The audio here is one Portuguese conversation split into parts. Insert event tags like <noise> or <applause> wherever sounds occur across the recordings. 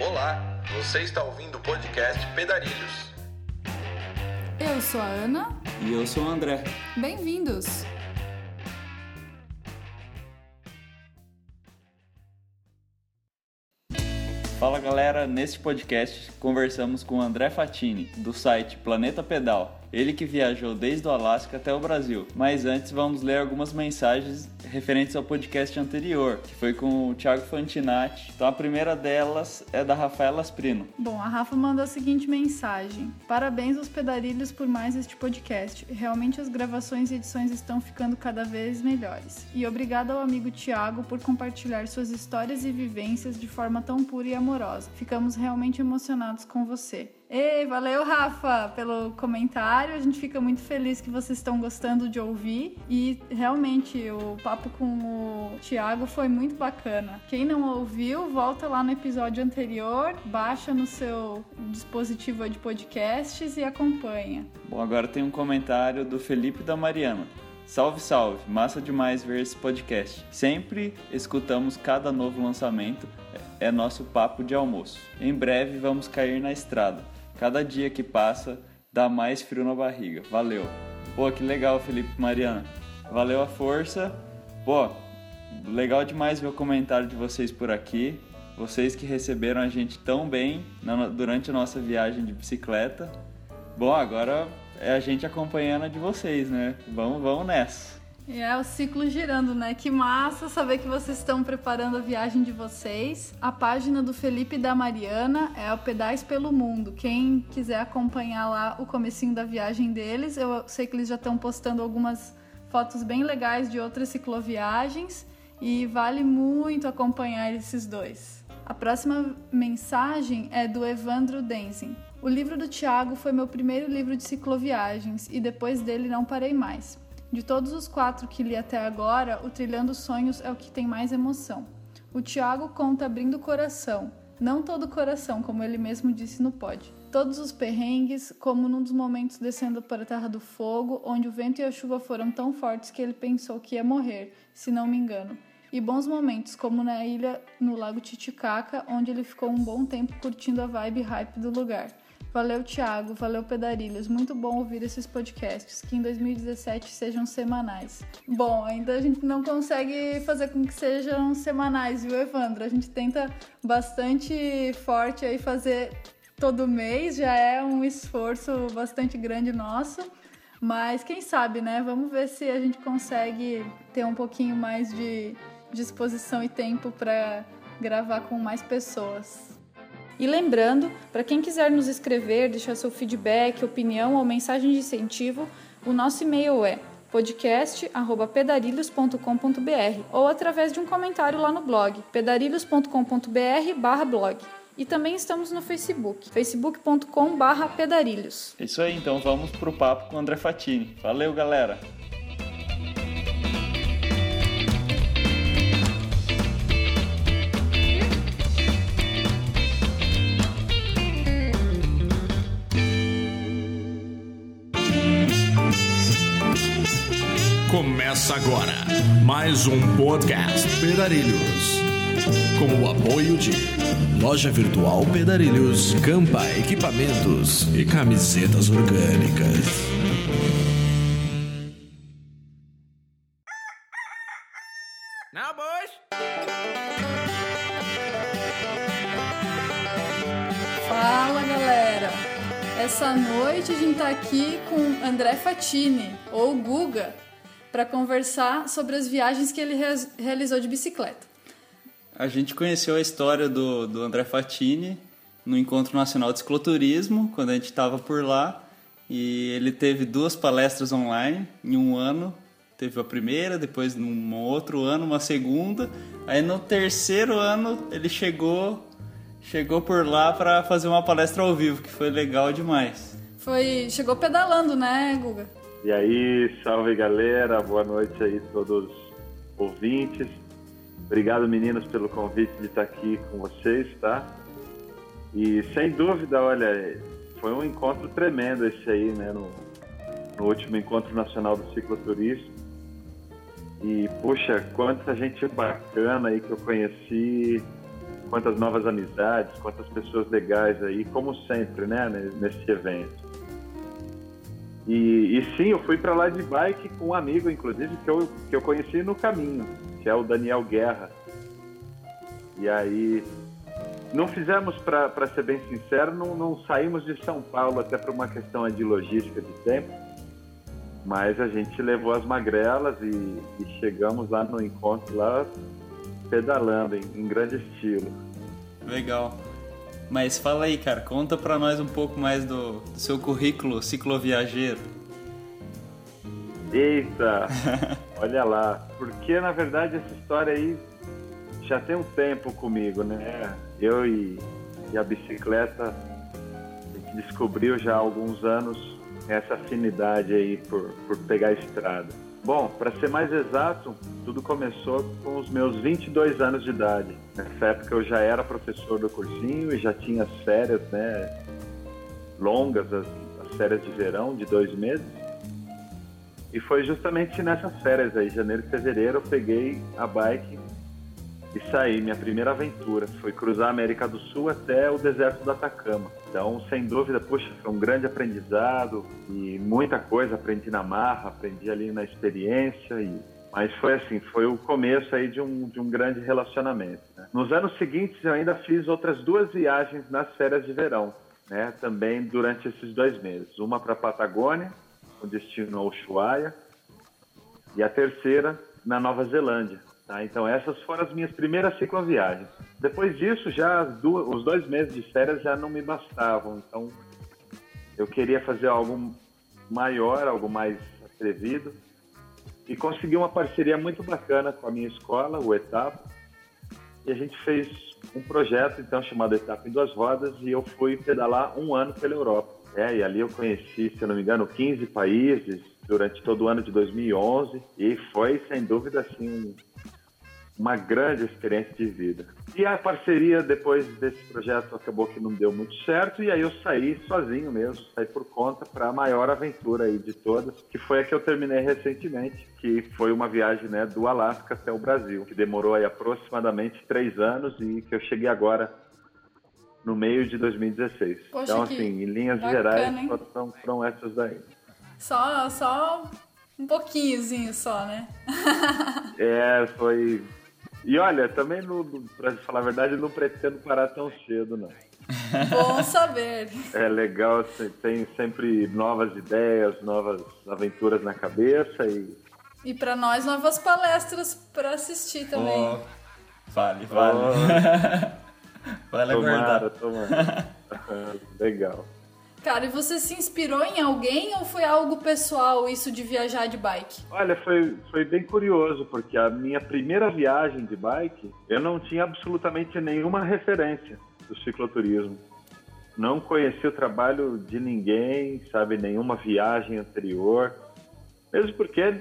Olá, você está ouvindo o podcast Pedarilhos. Eu sou a Ana. E eu sou o André. Bem-vindos! Fala galera, neste podcast conversamos com o André Fatini, do site Planeta Pedal. Ele que viajou desde o Alasca até o Brasil. Mas antes vamos ler algumas mensagens referentes ao podcast anterior, que foi com o Thiago Fantinatti. Então a primeira delas é da Rafaela Asprino. Bom, a Rafa mandou a seguinte mensagem: Parabéns aos pedarilhos por mais este podcast. Realmente as gravações e edições estão ficando cada vez melhores. E obrigado ao amigo Thiago por compartilhar suas histórias e vivências de forma tão pura e amorosa. Ficamos realmente emocionados com você. Ei, valeu, Rafa, pelo comentário. A gente fica muito feliz que vocês estão gostando de ouvir. E realmente o papo com o Thiago foi muito bacana. Quem não ouviu, volta lá no episódio anterior, baixa no seu dispositivo de podcasts e acompanha. Bom, agora tem um comentário do Felipe da Mariana. Salve, salve! Massa demais ver esse podcast. Sempre escutamos cada novo lançamento, é nosso papo de almoço. Em breve vamos cair na estrada. Cada dia que passa dá mais frio na barriga. Valeu. Pô, que legal, Felipe Mariana. Valeu a força. Pô, legal demais ver o comentário de vocês por aqui. Vocês que receberam a gente tão bem na, durante a nossa viagem de bicicleta. Bom, agora é a gente acompanhando a de vocês, né? Vamos, vamos nessa. É o ciclo girando, né? Que massa saber que vocês estão preparando a viagem de vocês. A página do Felipe e da Mariana é o Pedais pelo Mundo. Quem quiser acompanhar lá o comecinho da viagem deles, eu sei que eles já estão postando algumas fotos bem legais de outras cicloviagens e vale muito acompanhar esses dois. A próxima mensagem é do Evandro Denzin. O livro do Tiago foi meu primeiro livro de cicloviagens e depois dele não parei mais. De todos os quatro que li até agora, o Trilhando Sonhos é o que tem mais emoção. O Tiago conta abrindo o coração, não todo o coração, como ele mesmo disse no pod. Todos os perrengues, como num dos momentos descendo para a Terra do Fogo, onde o vento e a chuva foram tão fortes que ele pensou que ia morrer, se não me engano. E bons momentos, como na ilha no Lago Titicaca, onde ele ficou um bom tempo curtindo a vibe hype do lugar. Valeu, Thiago. Valeu, Pedarilhos. Muito bom ouvir esses podcasts, que em 2017 sejam semanais. Bom, ainda a gente não consegue fazer com que sejam semanais, viu, Evandro? A gente tenta bastante forte aí fazer todo mês, já é um esforço bastante grande nosso. Mas quem sabe, né? Vamos ver se a gente consegue ter um pouquinho mais de disposição e tempo para gravar com mais pessoas. E lembrando, para quem quiser nos escrever, deixar seu feedback, opinião ou mensagem de incentivo, o nosso e-mail é podcast@pedarilhos.com.br ou através de um comentário lá no blog pedarilhos.com.br/blog. E também estamos no Facebook, facebook.com/pedarilhos. Isso aí, então vamos pro papo com o André Fatini. Valeu, galera. Começa agora mais um podcast Pedarilhos. Com o apoio de Loja Virtual Pedarilhos, Campa Equipamentos e Camisetas Orgânicas. Now, boys. Fala galera! Essa noite a gente tá aqui com André Fatini, ou Guga, para conversar sobre as viagens que ele re realizou de bicicleta. A gente conheceu a história do, do André Fatini no Encontro Nacional de Cicloturismo, quando a gente estava por lá, e ele teve duas palestras online em um ano. Teve a primeira, depois num outro ano, uma segunda. Aí no terceiro ano ele chegou chegou por lá para fazer uma palestra ao vivo, que foi legal demais. Foi, chegou pedalando, né, Guga? E aí, salve galera, boa noite aí todos ouvintes. Obrigado meninos pelo convite de estar aqui com vocês, tá? E sem dúvida, olha, foi um encontro tremendo esse aí, né, no, no último encontro nacional do cicloturismo. E puxa, quanta gente bacana aí que eu conheci, quantas novas amizades, quantas pessoas legais aí, como sempre, né, nesse evento. E, e sim, eu fui para lá de bike com um amigo, inclusive, que eu, que eu conheci no caminho, que é o Daniel Guerra. E aí, não fizemos, para ser bem sincero, não, não saímos de São Paulo até por uma questão de logística de tempo, mas a gente levou as magrelas e, e chegamos lá no encontro lá pedalando em, em grande estilo. Legal. Mas fala aí, cara, conta para nós um pouco mais do, do seu currículo cicloviajeiro. Eita, <laughs> olha lá. Porque na verdade essa história aí já tem um tempo comigo, né? Eu e, e a bicicleta, a gente descobriu já há alguns anos essa afinidade aí por, por pegar a estrada. Bom, para ser mais exato, tudo começou com os meus 22 anos de idade. Nessa época eu já era professor do cursinho e já tinha as férias, né, longas, as, as férias de verão de dois meses. E foi justamente nessas férias aí, janeiro e fevereiro, eu peguei a bike e saí. Minha primeira aventura foi cruzar a América do Sul até o deserto do Atacama. Então, sem dúvida, puxa, foi um grande aprendizado e muita coisa aprendi na marra, aprendi ali na experiência e mas foi assim, foi o começo aí de um, de um grande relacionamento. Né? Nos anos seguintes, eu ainda fiz outras duas viagens nas férias de verão, né? também durante esses dois meses. Uma para a Patagônia, com destino ao Ushuaia, e a terceira na Nova Zelândia, Tá? Então essas foram as minhas primeiras cicloviagens. Depois disso, já duas, os dois meses de férias já não me bastavam. Então eu queria fazer algo maior, algo mais atrevido. E consegui uma parceria muito bacana com a minha escola, o Etapa. E a gente fez um projeto então chamado Etapa em Duas Rodas e eu fui pedalar um ano pela Europa. É, e ali eu conheci, se eu não me engano, 15 países durante todo o ano de 2011 e foi sem dúvida assim uma grande experiência de vida. E a parceria depois desse projeto acabou que não deu muito certo e aí eu saí sozinho mesmo, saí por conta para a maior aventura aí de todas, que foi a que eu terminei recentemente, que foi uma viagem né, do Alasca até o Brasil, que demorou aí aproximadamente três anos e que eu cheguei agora no meio de 2016. Poxa, então assim, em linhas bacana, gerais, foram, foram essas daí. Só, só um pouquinhozinho só, né? <laughs> é, foi e olha, também, para falar a verdade, não pretendo parar tão cedo, não. Bom saber. É legal, tem sempre novas ideias, novas aventuras na cabeça e. E para nós, novas palestras para assistir também. Oh, vale, vale. Oh. <laughs> vale tomara, tomara. <laughs> legal. Cara, e você se inspirou em alguém ou foi algo pessoal isso de viajar de bike? Olha, foi, foi bem curioso, porque a minha primeira viagem de bike, eu não tinha absolutamente nenhuma referência do cicloturismo. Não conhecia o trabalho de ninguém, sabe, nenhuma viagem anterior. Mesmo porque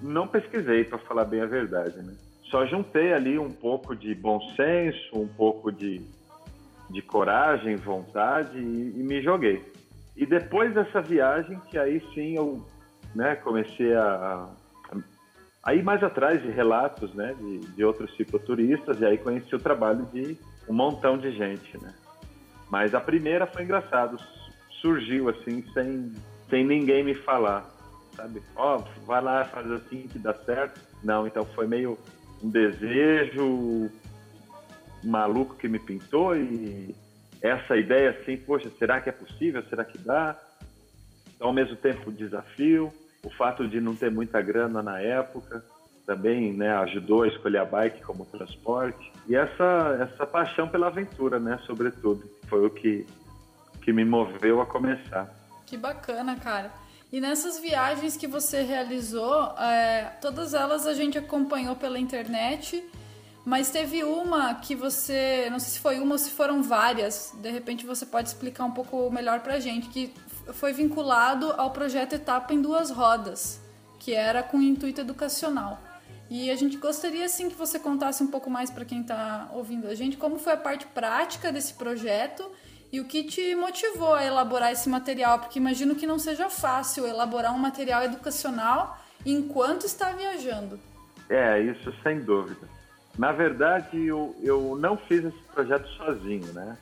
não pesquisei, para falar bem a verdade, né? Só juntei ali um pouco de bom senso, um pouco de de coragem, vontade e, e, me joguei. E depois dessa viagem, que aí sim eu né, comecei a, a, ir mais atrás de relatos né, de, de outros cicloturistas e aí conheci o trabalho de um montão de gente. Né? Mas a primeira foi engraçado, surgiu assim sem, sem ninguém me falar, sabe? Ó, oh, vai lá, faz assim que dá certo. Não, então foi meio um desejo, maluco que me pintou e essa ideia assim, poxa, será que é possível? Será que dá? Então, ao mesmo tempo, o desafio, o fato de não ter muita grana na época também, né, ajudou a escolher a bike como transporte e essa essa paixão pela aventura, né, sobretudo, foi o que que me moveu a começar. Que bacana, cara. E nessas viagens que você realizou, é, todas elas a gente acompanhou pela internet mas teve uma que você, não sei se foi uma ou se foram várias, de repente você pode explicar um pouco melhor pra gente, que foi vinculado ao projeto Etapa em Duas Rodas, que era com intuito educacional. E a gente gostaria sim que você contasse um pouco mais para quem está ouvindo a gente como foi a parte prática desse projeto e o que te motivou a elaborar esse material, porque imagino que não seja fácil elaborar um material educacional enquanto está viajando. É, isso sem dúvida. Na verdade, eu, eu não fiz esse projeto sozinho, né?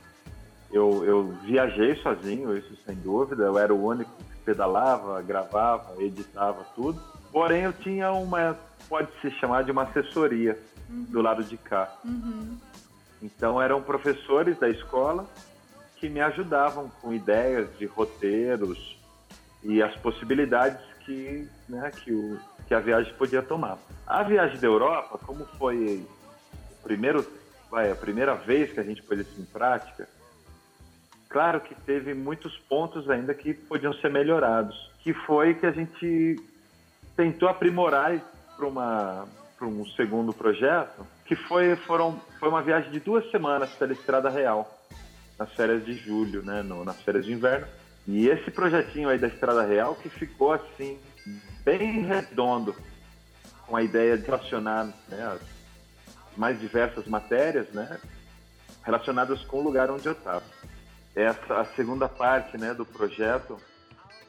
Eu, eu viajei sozinho, isso sem dúvida. Eu era o único que pedalava, gravava, editava tudo. Porém, eu tinha uma, pode se chamar de uma assessoria uhum. do lado de cá. Uhum. Então, eram professores da escola que me ajudavam com ideias de roteiros e as possibilidades que, né, que, o, que a viagem podia tomar. A viagem da Europa, como foi primeiro, vai, a primeira vez que a gente pôs isso em prática, claro que teve muitos pontos ainda que podiam ser melhorados, que foi que a gente tentou aprimorar para uma para um segundo projeto, que foi foram foi uma viagem de duas semanas pela Estrada Real, nas férias de julho, né, no, nas férias de inverno. E esse projetinho aí da Estrada Real que ficou assim bem redondo, com a ideia de relacionar né, as mais diversas matérias, né, relacionadas com o lugar onde eu estava. Essa a segunda parte, né, do projeto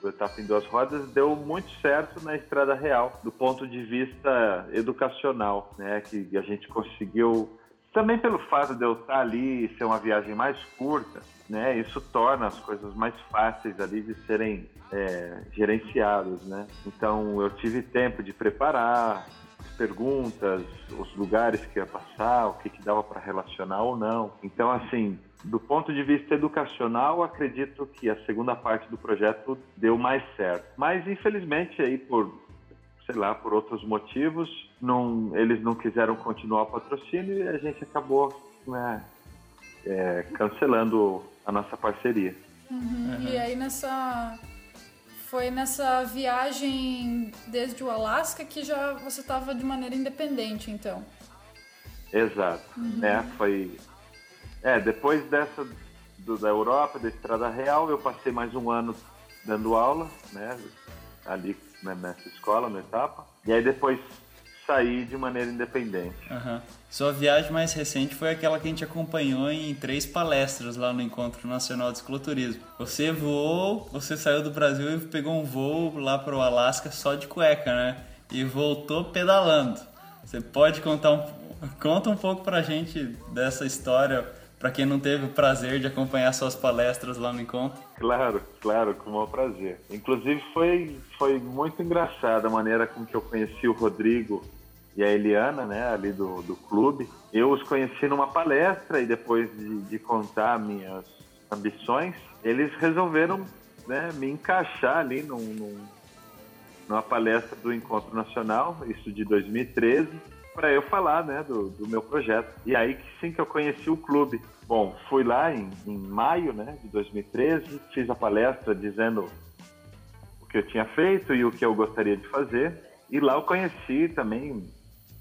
do Etapa em Duas Rodas deu muito certo na Estrada Real, do ponto de vista educacional, né, que a gente conseguiu também pelo fato de eu estar ali ser uma viagem mais curta, né, isso torna as coisas mais fáceis ali de serem é, gerenciadas, né. Então eu tive tempo de preparar, perguntas, os lugares que ia passar, o que, que dava para relacionar ou não. Então, assim, do ponto de vista educacional, acredito que a segunda parte do projeto deu mais certo. Mas, infelizmente, aí por, sei lá, por outros motivos, não, eles não quiseram continuar o patrocínio e a gente acabou né, é, cancelando a nossa parceria. Uhum. Uhum. E aí nessa foi nessa viagem desde o Alasca que já você estava de maneira independente, então. Exato. Uhum. É, foi. É, depois dessa do, da Europa, da Estrada Real, eu passei mais um ano dando aula, né? Ali né, nessa escola, na etapa. E aí depois sair de maneira independente. Uhum. Sua viagem mais recente foi aquela que a gente acompanhou em três palestras lá no Encontro Nacional de Cicloturismo. Você voou, você saiu do Brasil e pegou um voo lá para o Alasca só de cueca, né? E voltou pedalando. Você pode contar um, conta um pouco pra gente dessa história, para quem não teve o prazer de acompanhar suas palestras lá no encontro? Claro, claro, com o maior prazer. Inclusive foi, foi muito engraçada a maneira com que eu conheci o Rodrigo e a Eliana, né, ali do, do clube. Eu os conheci numa palestra e depois de, de contar minhas ambições, eles resolveram né, me encaixar ali num, num, numa palestra do Encontro Nacional, isso de 2013, para eu falar né, do, do, meu projeto. E aí que sim que eu conheci o clube. Bom, fui lá em, em maio né, de 2013, fiz a palestra dizendo o que eu tinha feito e o que eu gostaria de fazer. E lá eu conheci também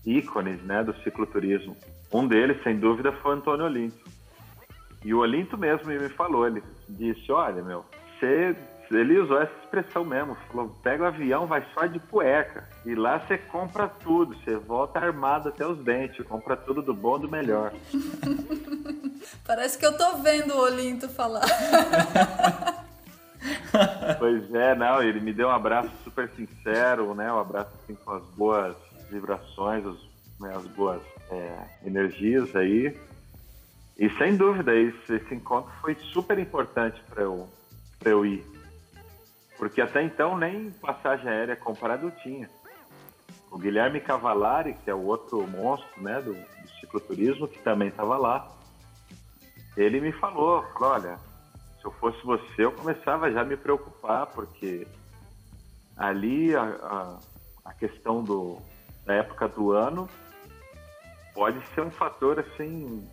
ícones né, do cicloturismo. Um deles, sem dúvida, foi o Antônio Olinto. E o Olinto mesmo me falou, ele disse, olha, meu, você... Ele usou essa expressão mesmo, falou, pega o avião, vai só de cueca. E lá você compra tudo, você volta armado até os dentes, compra tudo do bom do melhor. <laughs> Parece que eu tô vendo o Olinto falar. <laughs> pois é, não, ele me deu um abraço super sincero, né? Um abraço assim com as boas vibrações, as, né, as boas é, energias aí. E sem dúvida, esse, esse encontro foi super importante para eu, eu ir. Porque até então nem passagem aérea comprada eu tinha. O Guilherme Cavalari, que é o outro monstro né, do, do cicloturismo, que também estava lá, ele me falou, falou, olha, se eu fosse você, eu começava já a me preocupar, porque ali a, a, a questão do, na época do ano pode ser um fator assim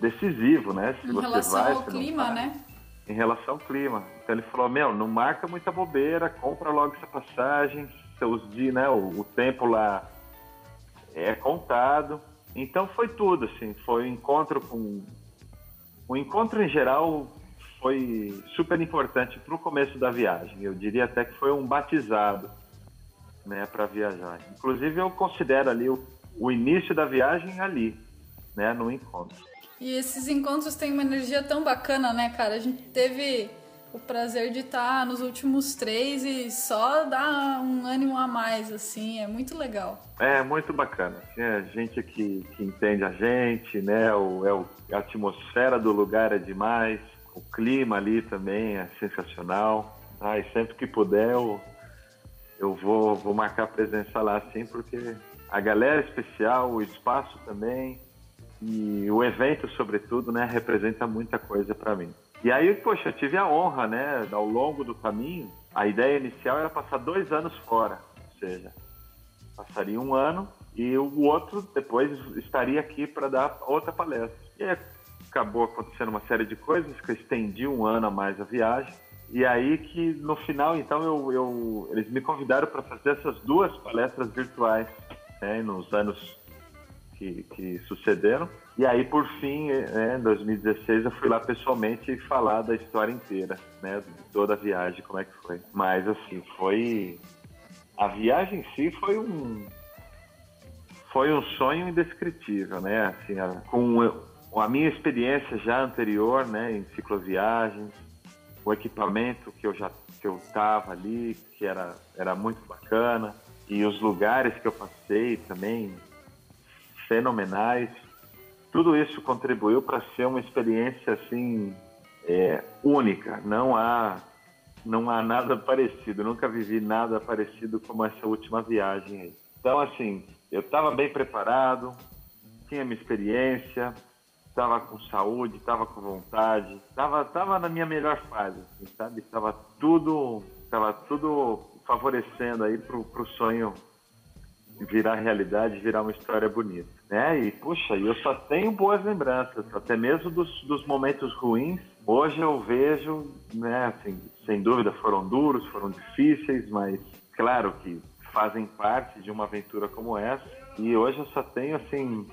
decisivo, né? Se em relação vai, ao clima, vai, né? Em relação ao clima. Então ele falou, meu, não marca muita bobeira, compra logo essa passagem, seus dias, né? O, o tempo lá é contado. Então foi tudo, assim, foi um encontro com. O encontro em geral foi super importante para o começo da viagem. Eu diria até que foi um batizado né, para viajar. Inclusive eu considero ali o, o início da viagem ali, né, no encontro. E esses encontros têm uma energia tão bacana, né, cara? A gente teve o prazer de estar nos últimos três e só dá um ânimo a mais, assim, é muito legal. É, muito bacana. É gente que, que entende a gente, né? O, é o, a atmosfera do lugar é demais, o clima ali também é sensacional. Ah, e sempre que puder eu, eu vou, vou marcar presença lá, sim, porque a galera especial, o espaço também e o evento, sobretudo, né, representa muita coisa para mim. E aí, poxa, eu tive a honra, né, ao longo do caminho, a ideia inicial era passar dois anos fora, ou seja, passaria um ano e o outro depois estaria aqui para dar outra palestra. E aí acabou acontecendo uma série de coisas que eu estendi um ano a mais a viagem. E aí que no final, então, eu, eu eles me convidaram para fazer essas duas palestras virtuais né, nos anos que, que sucederam. E aí, por fim, né, em 2016, eu fui lá pessoalmente falar da história inteira, né? Toda a viagem, como é que foi. Mas, assim, foi... A viagem em si foi um... Foi um sonho indescritível, né? Assim, com a minha experiência já anterior, né? Em cicloviagens, o equipamento que eu já que eu tava ali, que era, era muito bacana, e os lugares que eu passei também, fenomenais. Tudo isso contribuiu para ser uma experiência assim é, única. Não há não há nada parecido. Nunca vivi nada parecido como essa última viagem. Então assim, eu estava bem preparado, tinha minha experiência, estava com saúde, estava com vontade, estava tava na minha melhor fase, assim, sabe? Estava tudo, tava tudo favorecendo aí pro, pro sonho virar realidade, virar uma história bonita, né? E puxa, eu só tenho boas lembranças, até mesmo dos, dos momentos ruins. Hoje eu vejo, né? Assim, sem dúvida foram duros, foram difíceis, mas claro que fazem parte de uma aventura como essa. E hoje eu só tenho assim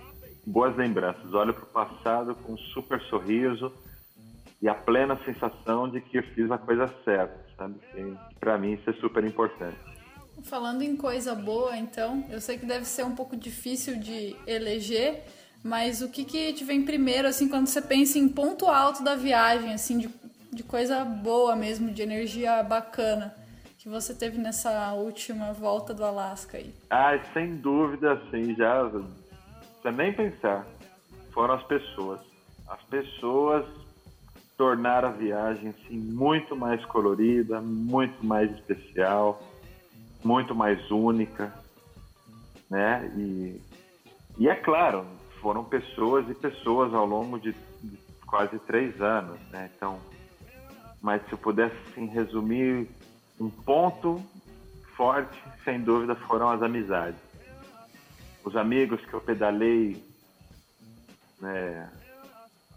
boas lembranças. Olho para o passado com um super sorriso e a plena sensação de que eu fiz a coisa certa, sabe? Para mim isso é super importante. Falando em coisa boa, então, eu sei que deve ser um pouco difícil de eleger, mas o que que te vem primeiro, assim, quando você pensa em ponto alto da viagem, assim, de, de coisa boa mesmo, de energia bacana, que você teve nessa última volta do Alasca aí? Ah, sem dúvida, assim, já, você nem pensar, foram as pessoas. As pessoas tornaram a viagem, assim, muito mais colorida, muito mais especial, muito mais única, né? E, e é claro, foram pessoas e pessoas ao longo de, de quase três anos, né? Então, mas se eu pudesse assim, resumir um ponto forte, sem dúvida, foram as amizades. Os amigos que eu pedalei né,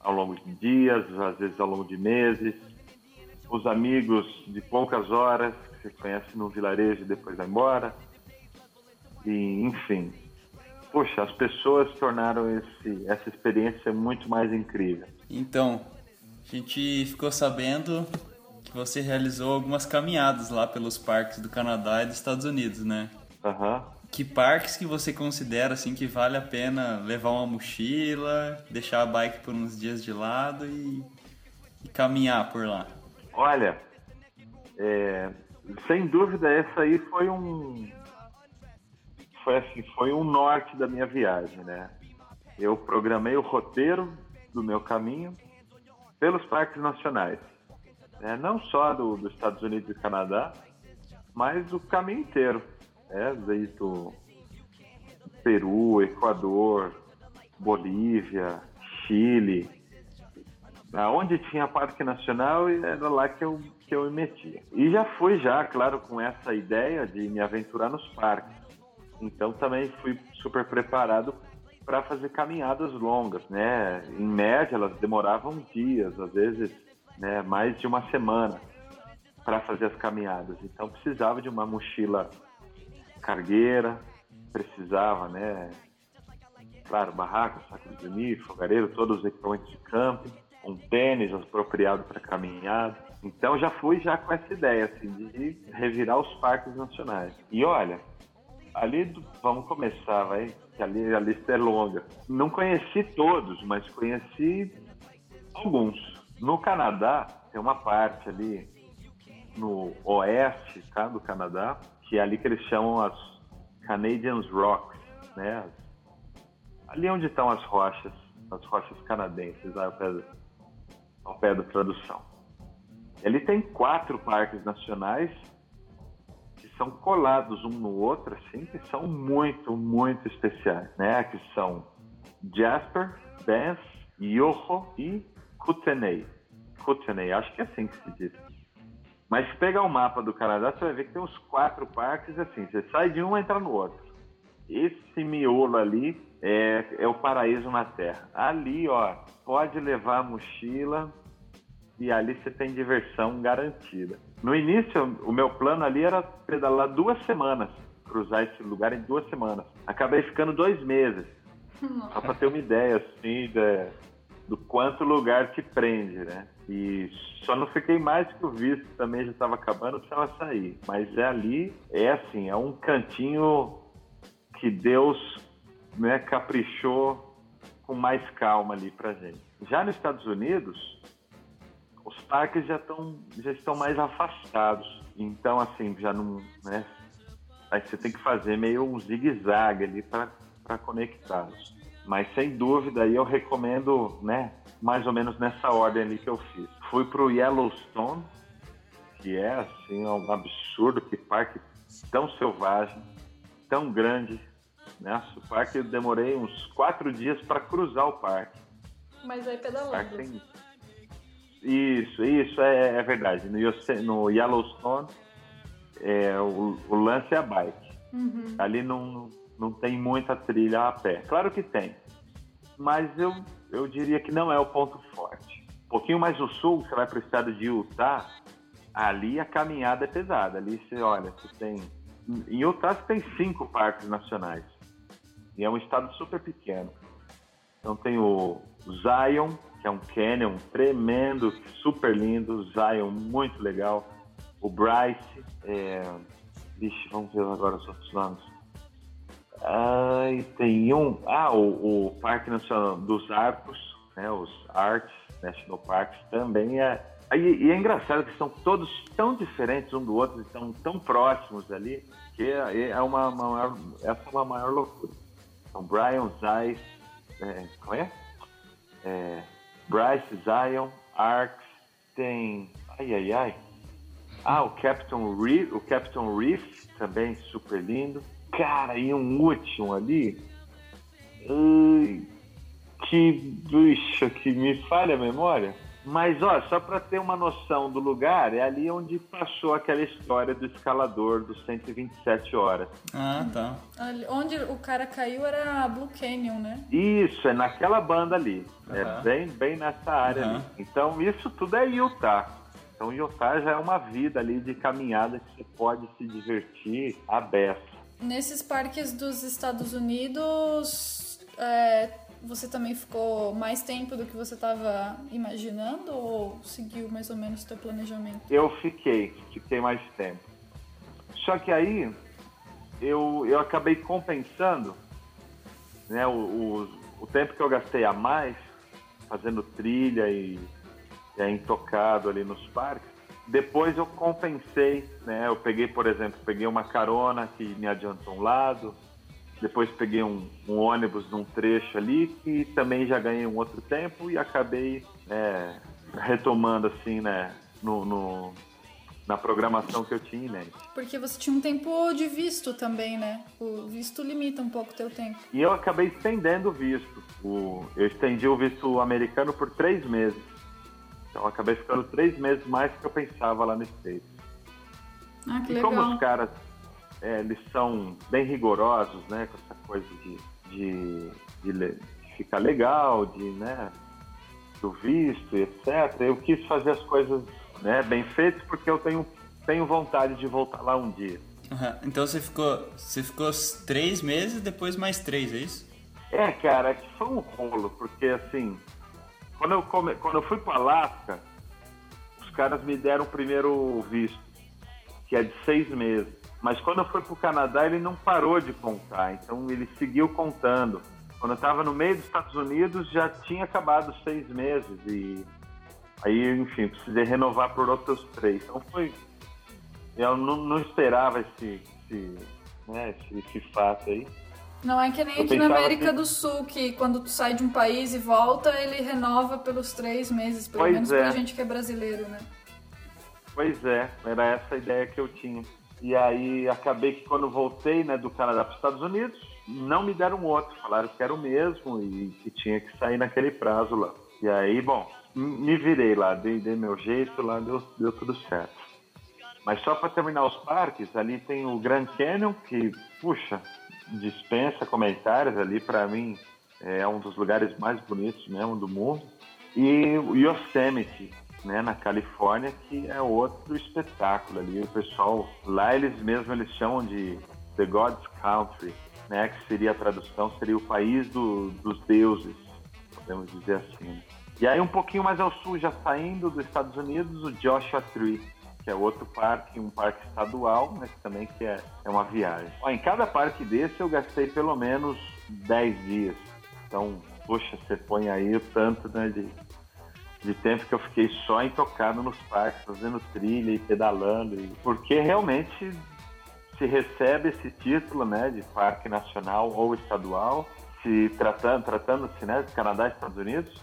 ao longo de dias, às vezes ao longo de meses, os amigos de poucas horas você conhece no vilarejo e depois vai embora. E, enfim. Poxa, as pessoas tornaram esse, essa experiência muito mais incrível. Então, a gente ficou sabendo que você realizou algumas caminhadas lá pelos parques do Canadá e dos Estados Unidos, né? Uhum. Que parques que você considera assim que vale a pena levar uma mochila, deixar a bike por uns dias de lado e, e caminhar por lá? Olha, é, sem dúvida, essa aí foi um foi assim, foi um norte da minha viagem, né? Eu programei o roteiro do meu caminho pelos parques nacionais, né? não só do, dos Estados Unidos e Canadá, mas o caminho inteiro, né? desde o Peru, Equador, Bolívia, Chile, aonde tinha parque nacional era lá que eu que eu me metia. E já fui já, claro, com essa ideia de me aventurar nos parques. Então também fui super preparado para fazer caminhadas longas, né? Em média elas demoravam dias, às vezes, né, mais de uma semana para fazer as caminhadas. Então precisava de uma mochila cargueira, precisava, né, claro, barraca, saco de dormir, fogareiro, todos os equipamentos de camping, um tênis apropriado para caminhada. Então já fui já com essa ideia assim, de revirar os parques nacionais. E olha, ali do, vamos começar, vai, que ali a lista é longa. Não conheci todos, mas conheci alguns. No Canadá tem uma parte ali no oeste tá, do Canadá, que é ali que eles chamam as Canadians Rocks, né? Ali onde estão as rochas, as rochas canadenses, ao pé, ao pé da tradução. Ele tem quatro parques nacionais que são colados um no outro, assim, que são muito, muito especiais, né? Que são Jasper, Banff, Yoho e Kootenay. Kootenay, acho que é assim que se diz. Mas se pegar o mapa do Canadá, você vai ver que tem uns quatro parques assim. Você sai de um e entra no outro. Esse miolo ali é, é o paraíso na Terra. Ali, ó, pode levar a mochila e ali você tem diversão garantida. No início, o meu plano ali era pedalar duas semanas, cruzar esse lugar em duas semanas. Acabei ficando dois meses. <laughs> Só para ter uma ideia, assim, de, do quanto o lugar te prende, né? E só não fiquei mais que o visto também já estava acabando, precisava sair. Mas é ali, é assim, é um cantinho que Deus né, caprichou com mais calma ali pra gente. Já nos Estados Unidos, os parques já estão já estão mais afastados. Então, assim, já não. Né, aí você tem que fazer meio um zigue-zague ali para conectá-los. Mas sem dúvida aí eu recomendo, né, mais ou menos nessa ordem ali que eu fiz. Fui para o Yellowstone, que é assim um absurdo, que parque tão selvagem, tão grande. Né? O parque eu demorei uns quatro dias para cruzar o parque. Mas aí pedalando. Tem... Isso, isso é, é, verdade. No, no Yellowstone, é, o, o, lance é a bike. Uhum. Ali não, não tem muita trilha a pé. Claro que tem, mas eu, eu diria que não é o ponto forte. Um pouquinho mais no sul, você vai para o estado de Utah, ali a caminhada é pesada. Ali você olha, você tem. Em Utah você tem cinco parques nacionais. E é um estado super pequeno. Então tem o Zion, que é um canyon tremendo, super lindo, Zion muito legal. O Bryce, é... Vixe, vamos ver agora os outros nomes. Ai, tem um. Ah, o, o Parque Nacional dos Arcos, né, os Arts National Parks, também é. E, e, é engraçado que são todos tão diferentes um do outro, estão tão próximos ali, que é, é uma, uma maior, essa é uma maior loucura. Então, Brian Zeiss, é, qual é? é? Bryce Zion, Arcs, tem. Ai, ai, ai. Ah, o Captain Reef, o Captain Reef, também super lindo. Cara, e um último ali. Ai, que bicho que me falha a memória. Mas, ó, só para ter uma noção do lugar, é ali onde passou aquela história do escalador dos 127 horas. Ah, tá. Ali, onde o cara caiu era Blue Canyon, né? Isso, é naquela banda ali. Uhum. É bem, bem nessa área uhum. ali. Então, isso tudo é Utah. Então, Utah já é uma vida ali de caminhada que você pode se divertir a beça. Nesses parques dos Estados Unidos, é, você também ficou mais tempo do que você estava imaginando ou seguiu mais ou menos o seu planejamento? Eu fiquei, fiquei mais tempo. Só que aí eu, eu acabei compensando né, o, o, o tempo que eu gastei a mais fazendo trilha e, e intocado ali nos parques depois eu compensei, né? Eu peguei, por exemplo, peguei uma carona que me adiantou um lado, depois peguei um, um ônibus num trecho ali que também já ganhei um outro tempo e acabei é, retomando assim, né? No, no, na programação que eu tinha em mente. Porque você tinha um tempo de visto também, né? O visto limita um pouco o teu tempo. E eu acabei estendendo o visto. O, eu estendi o visto americano por três meses. Então acabei ficando três meses mais do que eu pensava lá no States. Ah, que e legal. como os caras é, eles são bem rigorosos, né, com essa coisa de, de, de, de ficar legal, de, né, do visto, etc. Eu quis fazer as coisas né, bem feitas porque eu tenho, tenho vontade de voltar lá um dia. Uhum. Então você ficou, você ficou três meses depois mais três, é isso? É, cara, é que foi um rolo, porque assim, quando eu, come... Quando eu fui para Alasca, os caras me deram o primeiro visto, que é de seis meses. Mas quando eu fui para o Canadá, ele não parou de contar, então ele seguiu contando. Quando eu estava no meio dos Estados Unidos, já tinha acabado seis meses e aí, enfim, precisei renovar por outros três. Então foi, eu não, não esperava esse, esse, né, esse, esse fato aí. Não é que nem Eu aqui na América que- do Sul, que quando tu sai de um país e volta, ele renova pelos três meses, pelo Pois menos é. pra gente que é brasileiro, né? Pois é, era essa a ideia que eu tinha. E aí acabei que quando voltei né, do Canadá para os Estados Unidos, não me deram outro. Falaram que era o mesmo e que tinha que sair naquele prazo lá. E aí, bom, me virei lá, dei, dei meu jeito lá, deu, deu tudo certo. Mas só para terminar os parques, ali tem o Grand Canyon, que, puxa, dispensa comentários ali, para mim é um dos lugares mais bonitos mesmo do mundo. E o Yosemite, né, na Califórnia, que é outro espetáculo ali. O pessoal, lá eles mesmos eles chamam de The God's Country, né, que seria a tradução, seria o país do- dos deuses, podemos dizer assim. né. E aí um pouquinho mais ao sul, já saindo dos Estados Unidos, o Joshua Tree, que é outro parque, um parque estadual, mas também que é, é uma viagem. Ó, em cada parque desse eu gastei pelo menos 10 dias. Então, poxa, você põe aí o tanto né, de, de tempo que eu fiquei só intocado nos parques, fazendo trilha e pedalando. e- Porque realmente se recebe esse título né, de parque nacional ou estadual, se tratando, tratando-se né, de Canadá e Estados Unidos,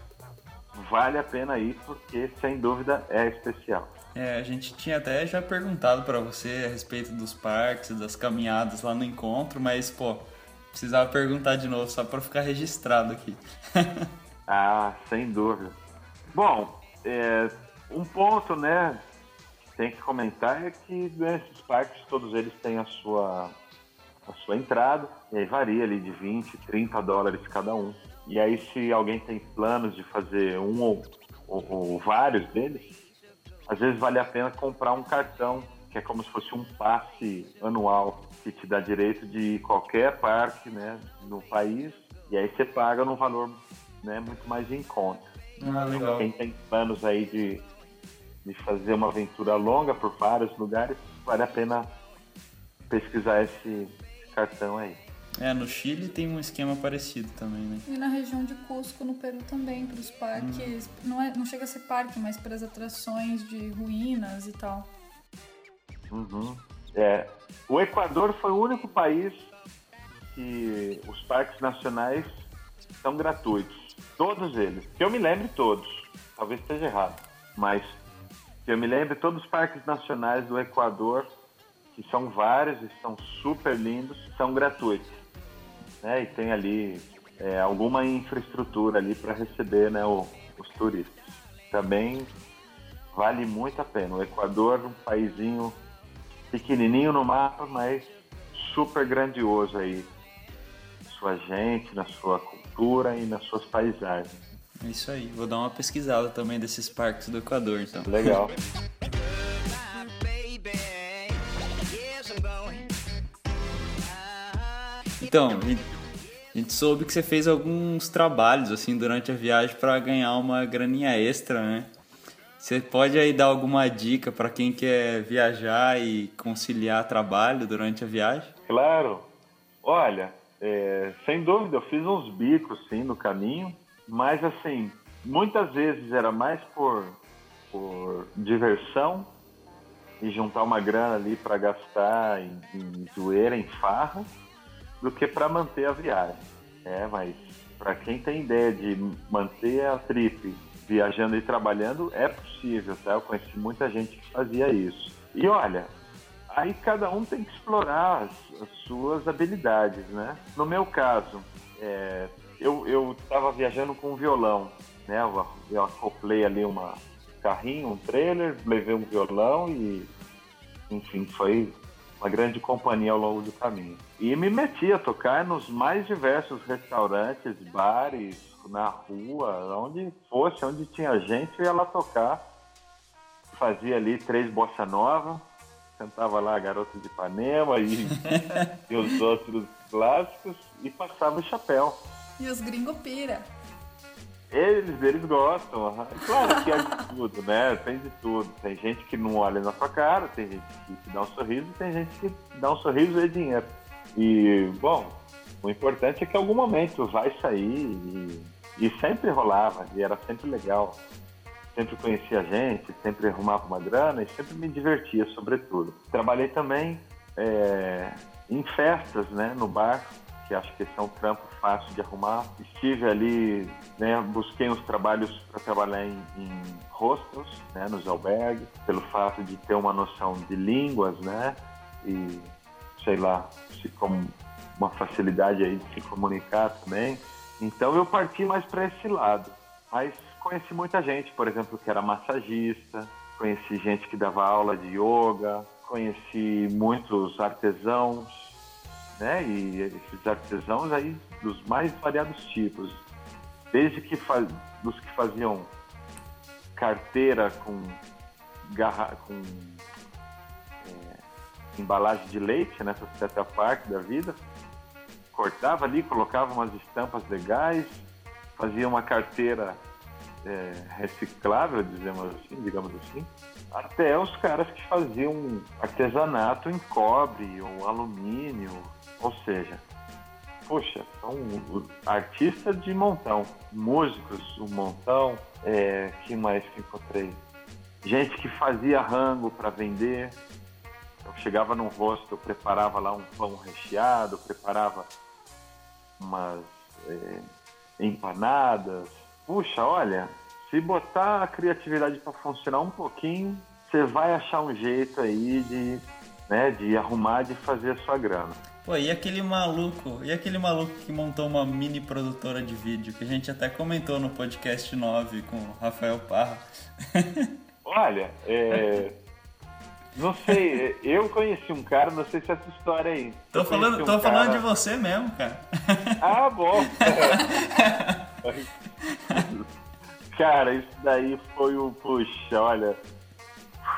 vale a pena ir porque sem dúvida é especial. É, a gente tinha até já perguntado pra você a respeito dos parques, das caminhadas lá no encontro, mas, pô, precisava perguntar de novo só pra ficar registrado aqui. <laughs> Ah, sem dúvida. Bom, é, um ponto, né, que tem que comentar é que nesses parques todos eles têm a sua a sua entrada, e aí varia ali de 20, 30 dólares cada um. E aí se alguém tem planos de fazer um ou, ou- ou vários deles, às vezes vale a pena comprar um cartão, que é como se fosse um passe anual, que te dá direito de ir qualquer parque né, no país, e aí você paga num valor né, muito mais em conta. Ah, legal. Quem tem planos aí de, de fazer uma aventura longa por vários lugares, vale a pena pesquisar esse, esse cartão aí. É, no Chile tem um esquema parecido também, né? E na região de Cusco, no Peru também, para os parques. Não, é, não chega a ser parque, mas para as atrações de ruínas e tal. Uhum. É, o Equador foi o único país que os parques nacionais são gratuitos. Todos eles. Que eu me lembre todos. Talvez esteja errado. Mas que eu me lembre todos os parques nacionais do Equador, que são vários e são super lindos, são gratuitos. Né? E tem ali é, alguma infraestrutura ali para receber né, o- os turistas. Também vale muito a pena. O Equador, um paísinho pequenininho no mapa, mas super grandioso aí. Na sua gente, na sua cultura e nas suas paisagens. É isso aí. Vou dar uma pesquisada também desses parques do Equador, então. Legal. <laughs> Então, a gente soube que você fez alguns trabalhos assim durante a viagem para ganhar uma graninha extra, né? Você pode aí dar alguma dica para quem quer viajar e conciliar trabalho durante a viagem? Claro. Olha, é, sem dúvida, eu fiz uns bicos sim no caminho, mas assim, muitas vezes era mais por, por diversão e juntar uma grana ali para gastar em, em zoeira, em farra, do que para manter a viagem. É, mas para quem tem ideia de manter a trip viajando e trabalhando, é possível, tá? Eu conheci muita gente que fazia isso. E olha, aí cada um tem que explorar as, as suas habilidades, né? No meu caso, é, eu estava viajando com um violão, né? Eu, eu acoplei ali uma carrinho, um trailer, levei um violão e, enfim, foi uma grande companhia ao longo do caminho. E me meti a tocar nos mais diversos restaurantes, bares, na rua, onde fosse, onde tinha gente, eu ia lá tocar. Fazia ali três bossa nova, cantava lá Garota de Ipanema e, <laughs> e os outros clássicos e passava o chapéu. E os gringo pira. Eles, eles gostam. aham. Claro que é de tudo, né? Tem de tudo. Tem gente que não olha na sua cara, tem gente que, que dá um sorriso, tem gente que dá um sorriso e dinheiro. E, bom, o importante é que em algum momento vai sair e, e sempre rolava, e era sempre legal. sempre conhecia gente, sempre arrumava uma grana e sempre me divertia, sobretudo. Trabalhei também é, em festas, né, no bar, que acho que esse é um trampo fácil de arrumar. Estive ali, né, busquei uns trabalhos para trabalhar em, em hostels, né, nos albergues, pelo fato de ter uma noção de línguas, né, e sei lá, se com uma facilidade aí de se comunicar também. Então eu parti mais para esse lado. Mas conheci muita gente, por exemplo, que era massagista, conheci gente que dava aula de yoga, conheci muitos artesãos, né? E esses artesãos aí dos mais variados tipos, desde que faz, dos que faziam carteira com garra, com embalagem de leite nessa né, certa parte da vida, cortava ali, colocava umas estampas legais, fazia uma carteira é, reciclável, dizemos assim, digamos assim, até os caras que faziam artesanato em cobre ou alumínio, ou seja, poxa, são artistas de montão, músicos, um montão, é, que mais que encontrei? Gente que fazia rango para vender. Eu chegava num rosto, eu preparava lá um pão recheado, preparava umas é, empanadas. Puxa, olha, se botar a criatividade para funcionar um pouquinho, você vai achar um jeito aí de, né, de arrumar, de fazer a sua grana. Pô, e aquele maluco, e aquele maluco que montou uma mini produtora de vídeo, que a gente até comentou no podcast 9 com o Rafael Parra. <laughs> Olha, é, não sei, eu conheci um cara, não sei se é essa história aí. Tô falando, um tô cara... falando de você mesmo, cara. Ah, bom. <laughs> cara, isso daí foi o. Puxa, olha.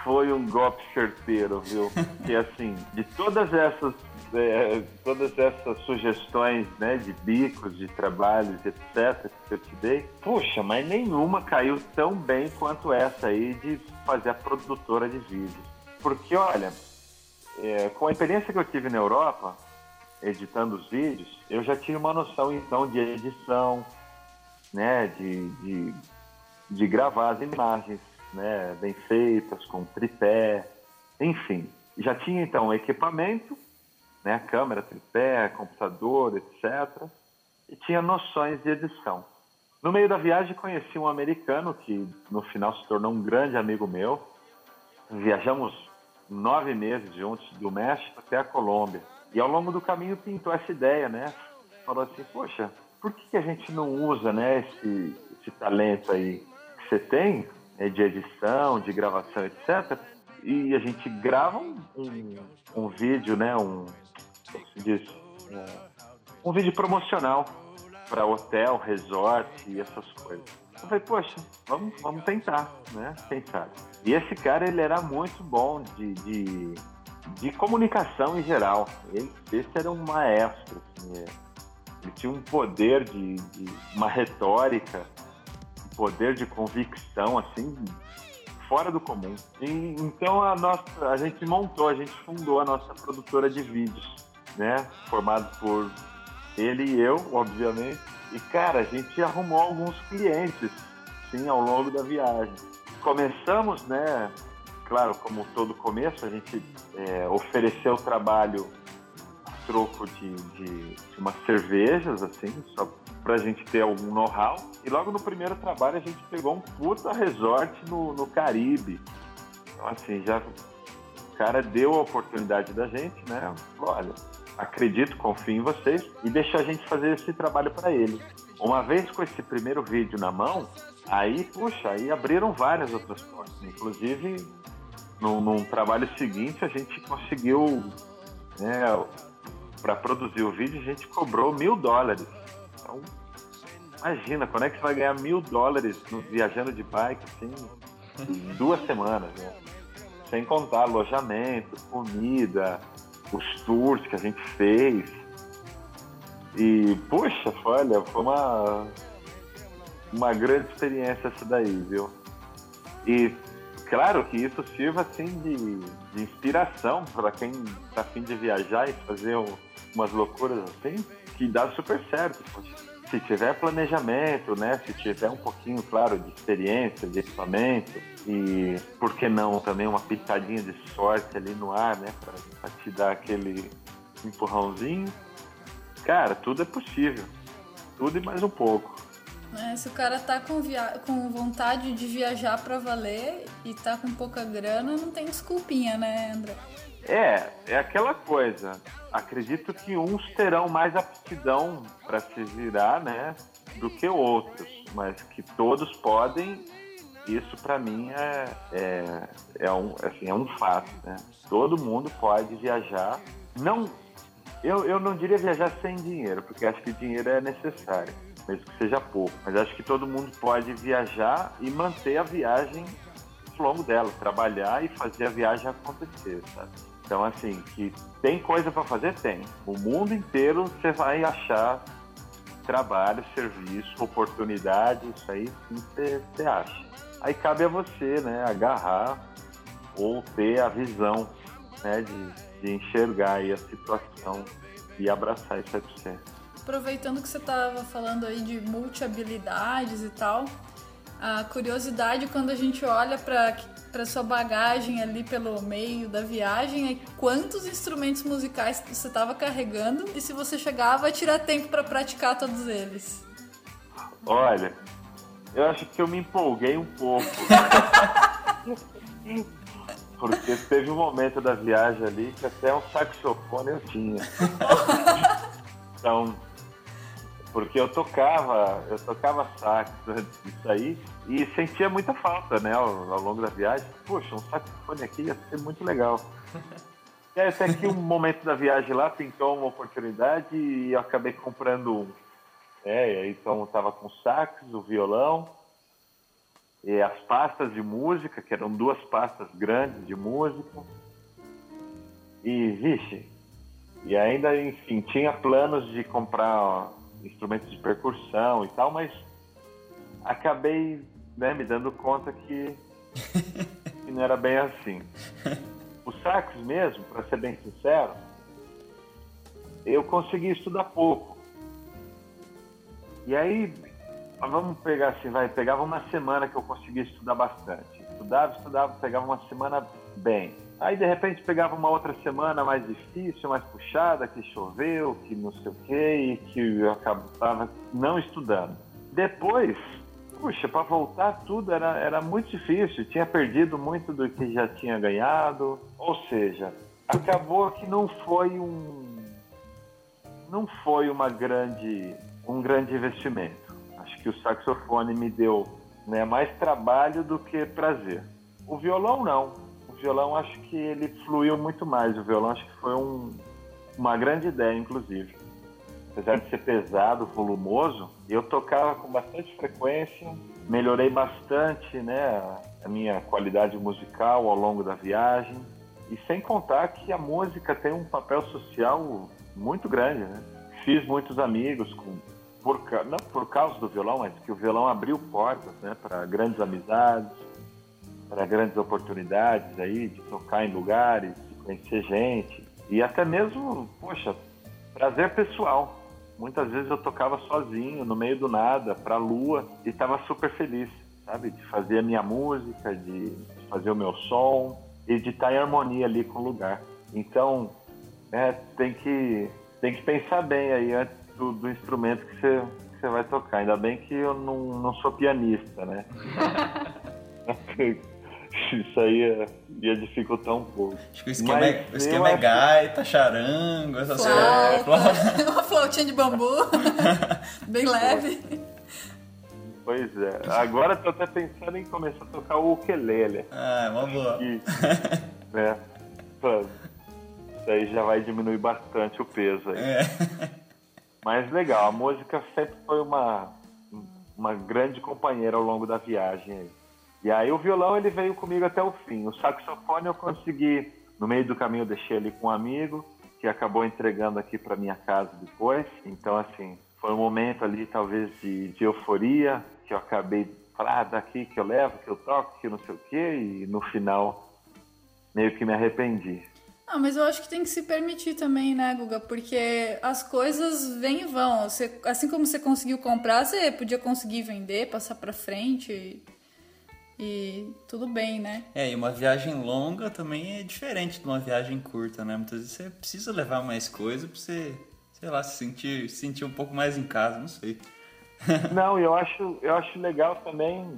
Foi um golpe certeiro, viu? Que assim, de todas essas. É, todas essas sugestões né, de bicos, de trabalhos, etc., que eu te dei, puxa, mas nenhuma caiu tão bem quanto essa aí de fazer a produtora de vídeos. Porque, olha, é, com a experiência que eu tive na Europa, editando os vídeos, eu já tinha uma noção, então, de edição, né, de, de, de gravar as imagens né, bem feitas, com tripé, enfim. Já tinha, então, equipamento, né, câmera, tripé, computador, etc. E tinha noções de edição. No meio da viagem, conheci um americano que, no final, se tornou um grande amigo meu. Viajamos nove meses juntos, do México até a Colômbia. E ao longo do caminho pintou essa ideia, né? Falou assim, poxa, por que, a gente não usa né, esse, esse talento aí que você tem, né, de edição, de gravação, etc., e a gente grava um, um, um vídeo, né, um, como se diz, um, um vídeo promocional para hotel, resort e essas coisas. Eu falei, poxa, vamos, vamos tentar, né? Quem sabe? E esse cara, ele era muito bom de, de, de comunicação em geral. Ele, esse era um maestro, assim, é. ele tinha um poder de, de uma retórica, um poder de convicção, assim, fora do comum. E, então a nossa, a gente montou, a gente fundou a nossa produtora de vídeos, né? Formado por ele e eu, obviamente. E cara, a gente arrumou alguns clientes, sim, ao longo da viagem começamos, né? Claro, como todo começo, a gente é, ofereceu trabalho a troco de, de, de umas cervejas, assim, só para a gente ter algum know-how. E logo no primeiro trabalho a gente pegou um puta resort no, no Caribe. Então, assim, já o cara deu a oportunidade da gente, né? Olha, acredito, confio em vocês e deixou a gente fazer esse trabalho para ele. Uma vez com esse primeiro vídeo na mão, Aí, puxa, aí abriram várias outras portas. Inclusive, no, num trabalho seguinte, a gente conseguiu, né, para produzir o vídeo, a gente cobrou mil dólares. Então, imagina, quando é que você vai ganhar mil dólares no, viajando de bike, assim, em duas semanas, né? Sem contar alojamento, comida, os tours que a gente fez. E, puxa, olha, foi uma uma grande experiência essa daí, viu? E claro que isso sirva assim de, de inspiração para quem tá afim de viajar e fazer umas loucuras assim, que dá super certo. Se tiver planejamento, né? Se tiver um pouquinho, claro, de experiência, de equipamento e, por que não, também uma pitadinha de sorte ali no ar, né? Para te dar aquele empurrãozinho. Cara, tudo é possível. Tudo e mais um pouco. É, se o cara tá com, via... com vontade de viajar para valer e tá com pouca grana, não tem desculpinha, né, André? É, é aquela coisa. Acredito que uns terão mais aptidão para se virar, né, do que outros, mas que todos podem. Isso para mim é, é, é, um, assim, é um fato, né? Todo mundo pode viajar. Não, eu, eu não diria viajar sem dinheiro, porque acho que dinheiro é necessário, mesmo que seja pouco. Mas acho que todo mundo pode viajar e manter a viagem ao longo dela, trabalhar e fazer a viagem acontecer, sabe? Então, assim, que tem coisa para fazer? Tem. O mundo inteiro você vai achar trabalho, serviço, oportunidade, isso aí sim você, acha. Aí cabe a você, né, agarrar ou ter a visão, né, de, de enxergar aí a situação e abraçar isso aí pra você. Aproveitando que você estava falando aí de multi-habilidades e tal, a curiosidade quando a gente olha para para sua bagagem ali pelo meio da viagem é quantos instrumentos musicais você estava carregando e se você chegava a tirar tempo para praticar todos eles. Olha, eu acho que eu me empolguei um pouco. <laughs> Porque teve um momento da viagem ali que até um saxofone eu tinha. <laughs> Então, porque eu tocava, eu tocava sax antes disso aí e sentia muita falta, né, ao, ao, longo da viagem. Poxa, um saxofone aqui ia ser muito legal. <laughs> E aí, até que um momento da viagem lá pintou uma oportunidade e eu acabei comprando um. É, então eu tava com o sax, o violão, e as pastas de música, que eram duas pastas grandes de música. E, vixe, e ainda, enfim, tinha planos de comprar instrumentos de percussão e tal, mas acabei né, me dando conta que, <laughs> que não era bem assim. O sax mesmo, para ser bem sincero, eu consegui estudar pouco. E aí, vamos pegar assim, vai, pegava uma semana que eu conseguia estudar bastante. Estudava, estudava, pegava uma semana bem. Aí de repente pegava uma outra semana mais difícil, mais puxada, que choveu, que não sei o quê, e que eu acabava não estudando. Depois, puxa, para voltar tudo era, era muito difícil, tinha perdido muito do que já tinha ganhado. Ou seja, acabou que não foi um não foi uma grande um grande investimento. Acho que o saxofone me deu né, mais trabalho do que prazer. O violão não violão acho que ele fluiu muito mais. O violão acho que foi um, uma grande ideia, inclusive. Apesar de ser pesado, volumoso, eu tocava com bastante frequência, melhorei bastante né, a minha qualidade musical ao longo da viagem. E sem contar que a música tem um papel social muito grande. Né? Fiz muitos amigos com, por, não por causa do violão, mas que o violão abriu portas né, para grandes amizades para grandes oportunidades aí, de tocar em lugares, de conhecer gente e até mesmo, poxa, prazer pessoal. Muitas vezes eu tocava sozinho, no meio do nada, para a lua e estava super feliz, sabe? De fazer a minha música, de fazer o meu som e de estar tá em harmonia ali com o lugar. Então, é, tem que tem que pensar bem aí antes do, do instrumento que você, que você vai tocar. Ainda bem que eu não, não sou pianista, né? <laughs> <laughs> <laughs> Isso aí ia, ia, dificultar um pouco. Acho que o esquema, é, o esquema é gaita, charango, essas coisas. <laughs> Uma flautinha de bambu, <laughs> bem leve. Pois é. Agora tô até pensando em começar a tocar o ukulele. Ah, é uma boa. E, né, isso aí já vai diminuir bastante o peso aí. É. Mas legal, a música sempre foi uma, uma grande companheira ao longo da viagem aí. E aí o violão ele veio comigo até o fim. O saxofone eu consegui, no meio do caminho eu deixei ele com um amigo, que acabou entregando aqui para minha casa depois. Então, assim, foi um momento ali talvez de, de euforia, que eu acabei ah, daqui que eu levo, que eu toco, que não sei o quê, e no final meio que me arrependi. Ah, mas eu acho que tem que se permitir também, né, Guga? Porque as coisas vêm e vão. Você, assim como você conseguiu comprar, você podia conseguir vender, passar pra frente e, tudo bem, né? É, e uma viagem longa também é diferente de uma viagem curta, né? Muitas vezes você precisa levar mais coisa pra você, sei lá, se sentir, se sentir um pouco mais em casa, não sei. <laughs> Não, eu acho, eu acho legal também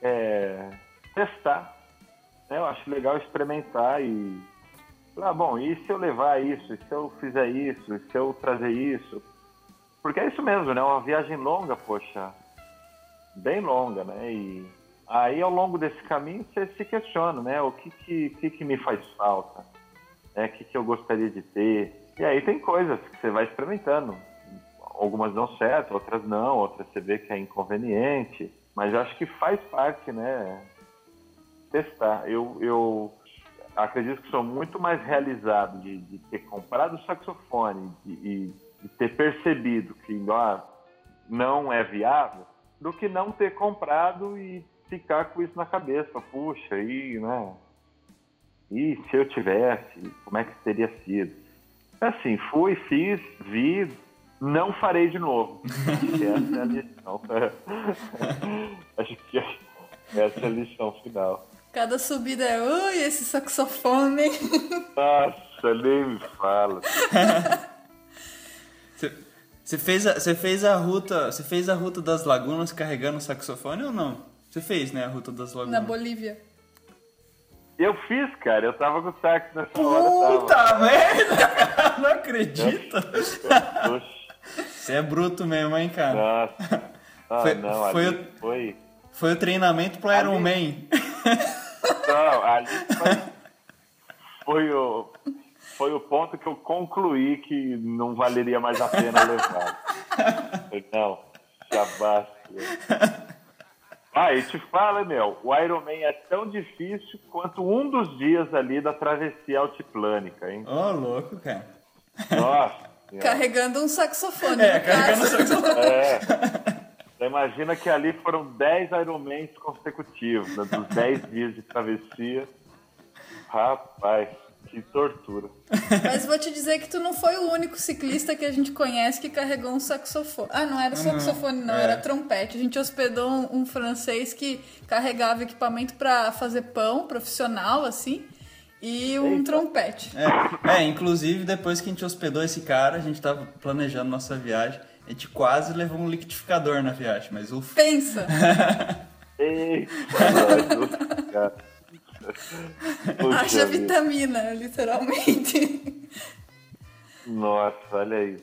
é, testar. né? Eu acho legal experimentar e. Ah, bom, e se eu levar isso? E se eu fizer isso? E se eu trazer isso? Porque é isso mesmo, né? Uma viagem longa, poxa. Bem longa, né? E aí ao longo desse caminho você se questiona, né? O que que, que, que me faz falta? Né? O que, que eu gostaria de ter? E aí tem coisas que você vai experimentando algumas dão certo, outras não, outras você vê que é inconveniente, mas eu acho que faz parte, né? Testar. Eu, eu acredito que sou muito mais realizado de, de ter comprado o saxofone de, e de ter percebido que ah, não é viável, do que não ter comprado e ficar com isso na cabeça. Puxa, e, né? E se eu tivesse, como é que teria sido? Assim, fui, fiz, vi, não farei de novo. Acho <laughs> que essa é a lição. <laughs> Acho que essa é a lição final. Cada subida é, ui, esse saxofone. <laughs> Nossa, nem me fala. Você fez, a, você fez a ruta, você fez a ruta das lagunas carregando o saxofone ou não? Você fez, né, a ruta das lagunas? Na Bolívia. Eu fiz, cara. Eu tava com o sax nessa hora. Puta merda, cara, não acredito. Você é bruto mesmo, hein, cara? nossa. Ah, Foi- não, foi ali o- foi... Foi o treinamento pro Iron Man. Não, ali foi, foi o, foi o ponto que eu concluí que não valeria mais a pena levar. Não, já basta. Ah, e te fala, meu, o Iron Man é tão difícil quanto um dos dias ali da travessia altiplânica, hein? Ô, louco, cara. Nossa. Carregando um saxofone. É, carregando caso. saxofone. É. Você imagina que ali foram 10 Ironmans consecutivos, né, dos 10 dias de travessia. Rapaz, que tortura. Mas vou te dizer que tu não foi o único ciclista que a gente conhece que carregou um saxofone. Ah, não era saxofone, não, é. era trompete. A gente hospedou um, um francês que carregava equipamento pra fazer pão profissional, assim, e um trompete. É, é, inclusive depois que a gente hospedou esse cara, a gente tava planejando nossa viagem. A gente quase levou um liquidificador na viagem, mas o Pensa! <laughs> Eita, <laughs> cara. Haja vitamina, literalmente. Nossa, olha aí.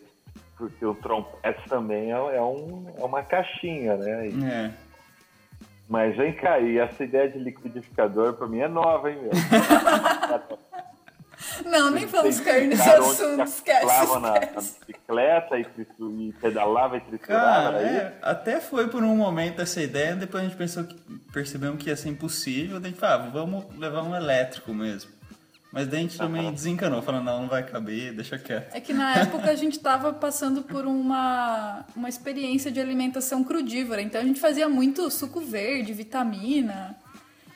Porque o trompete também é, é um, é uma caixinha, né? E- É. Mas vem cá, e essa ideia de liquidificador pra mim é nova, hein, meu? <laughs> Não, nem vamos cair nesse assunto, esquece. aclava na, na esquece. bicicleta e, tritu- e pedalava e triturava, Cara, é, até foi por um momento essa ideia, depois a gente pensou que percebemos que ia ser impossível, daí a gente falou, ah, vamos levar um elétrico mesmo. Mas daí a gente também desencanou, falando, não, não vai caber, deixa quieto. É que na época a gente tava passando por uma, uma experiência de alimentação crudívora, então a gente fazia muito suco verde, vitamina,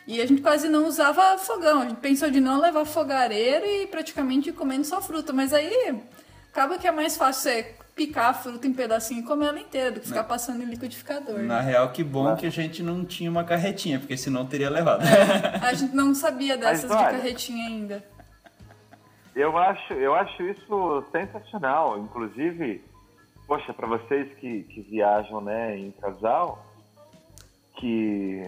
e a gente quase não usava fogão. A gente pensou de não levar fogareiro e praticamente ir comendo só fruta, mas aí acaba que é mais fácil você picar a fruta em pedacinho e comer ela inteira do que ficar passando em liquidificador. Na real, que bom que a gente não tinha uma carretinha, porque senão teria levado. A gente não sabia dessas de olha, carretinha ainda. Eu acho, eu acho isso sensacional. Inclusive, poxa, para vocês que, que viajam né, em casal, que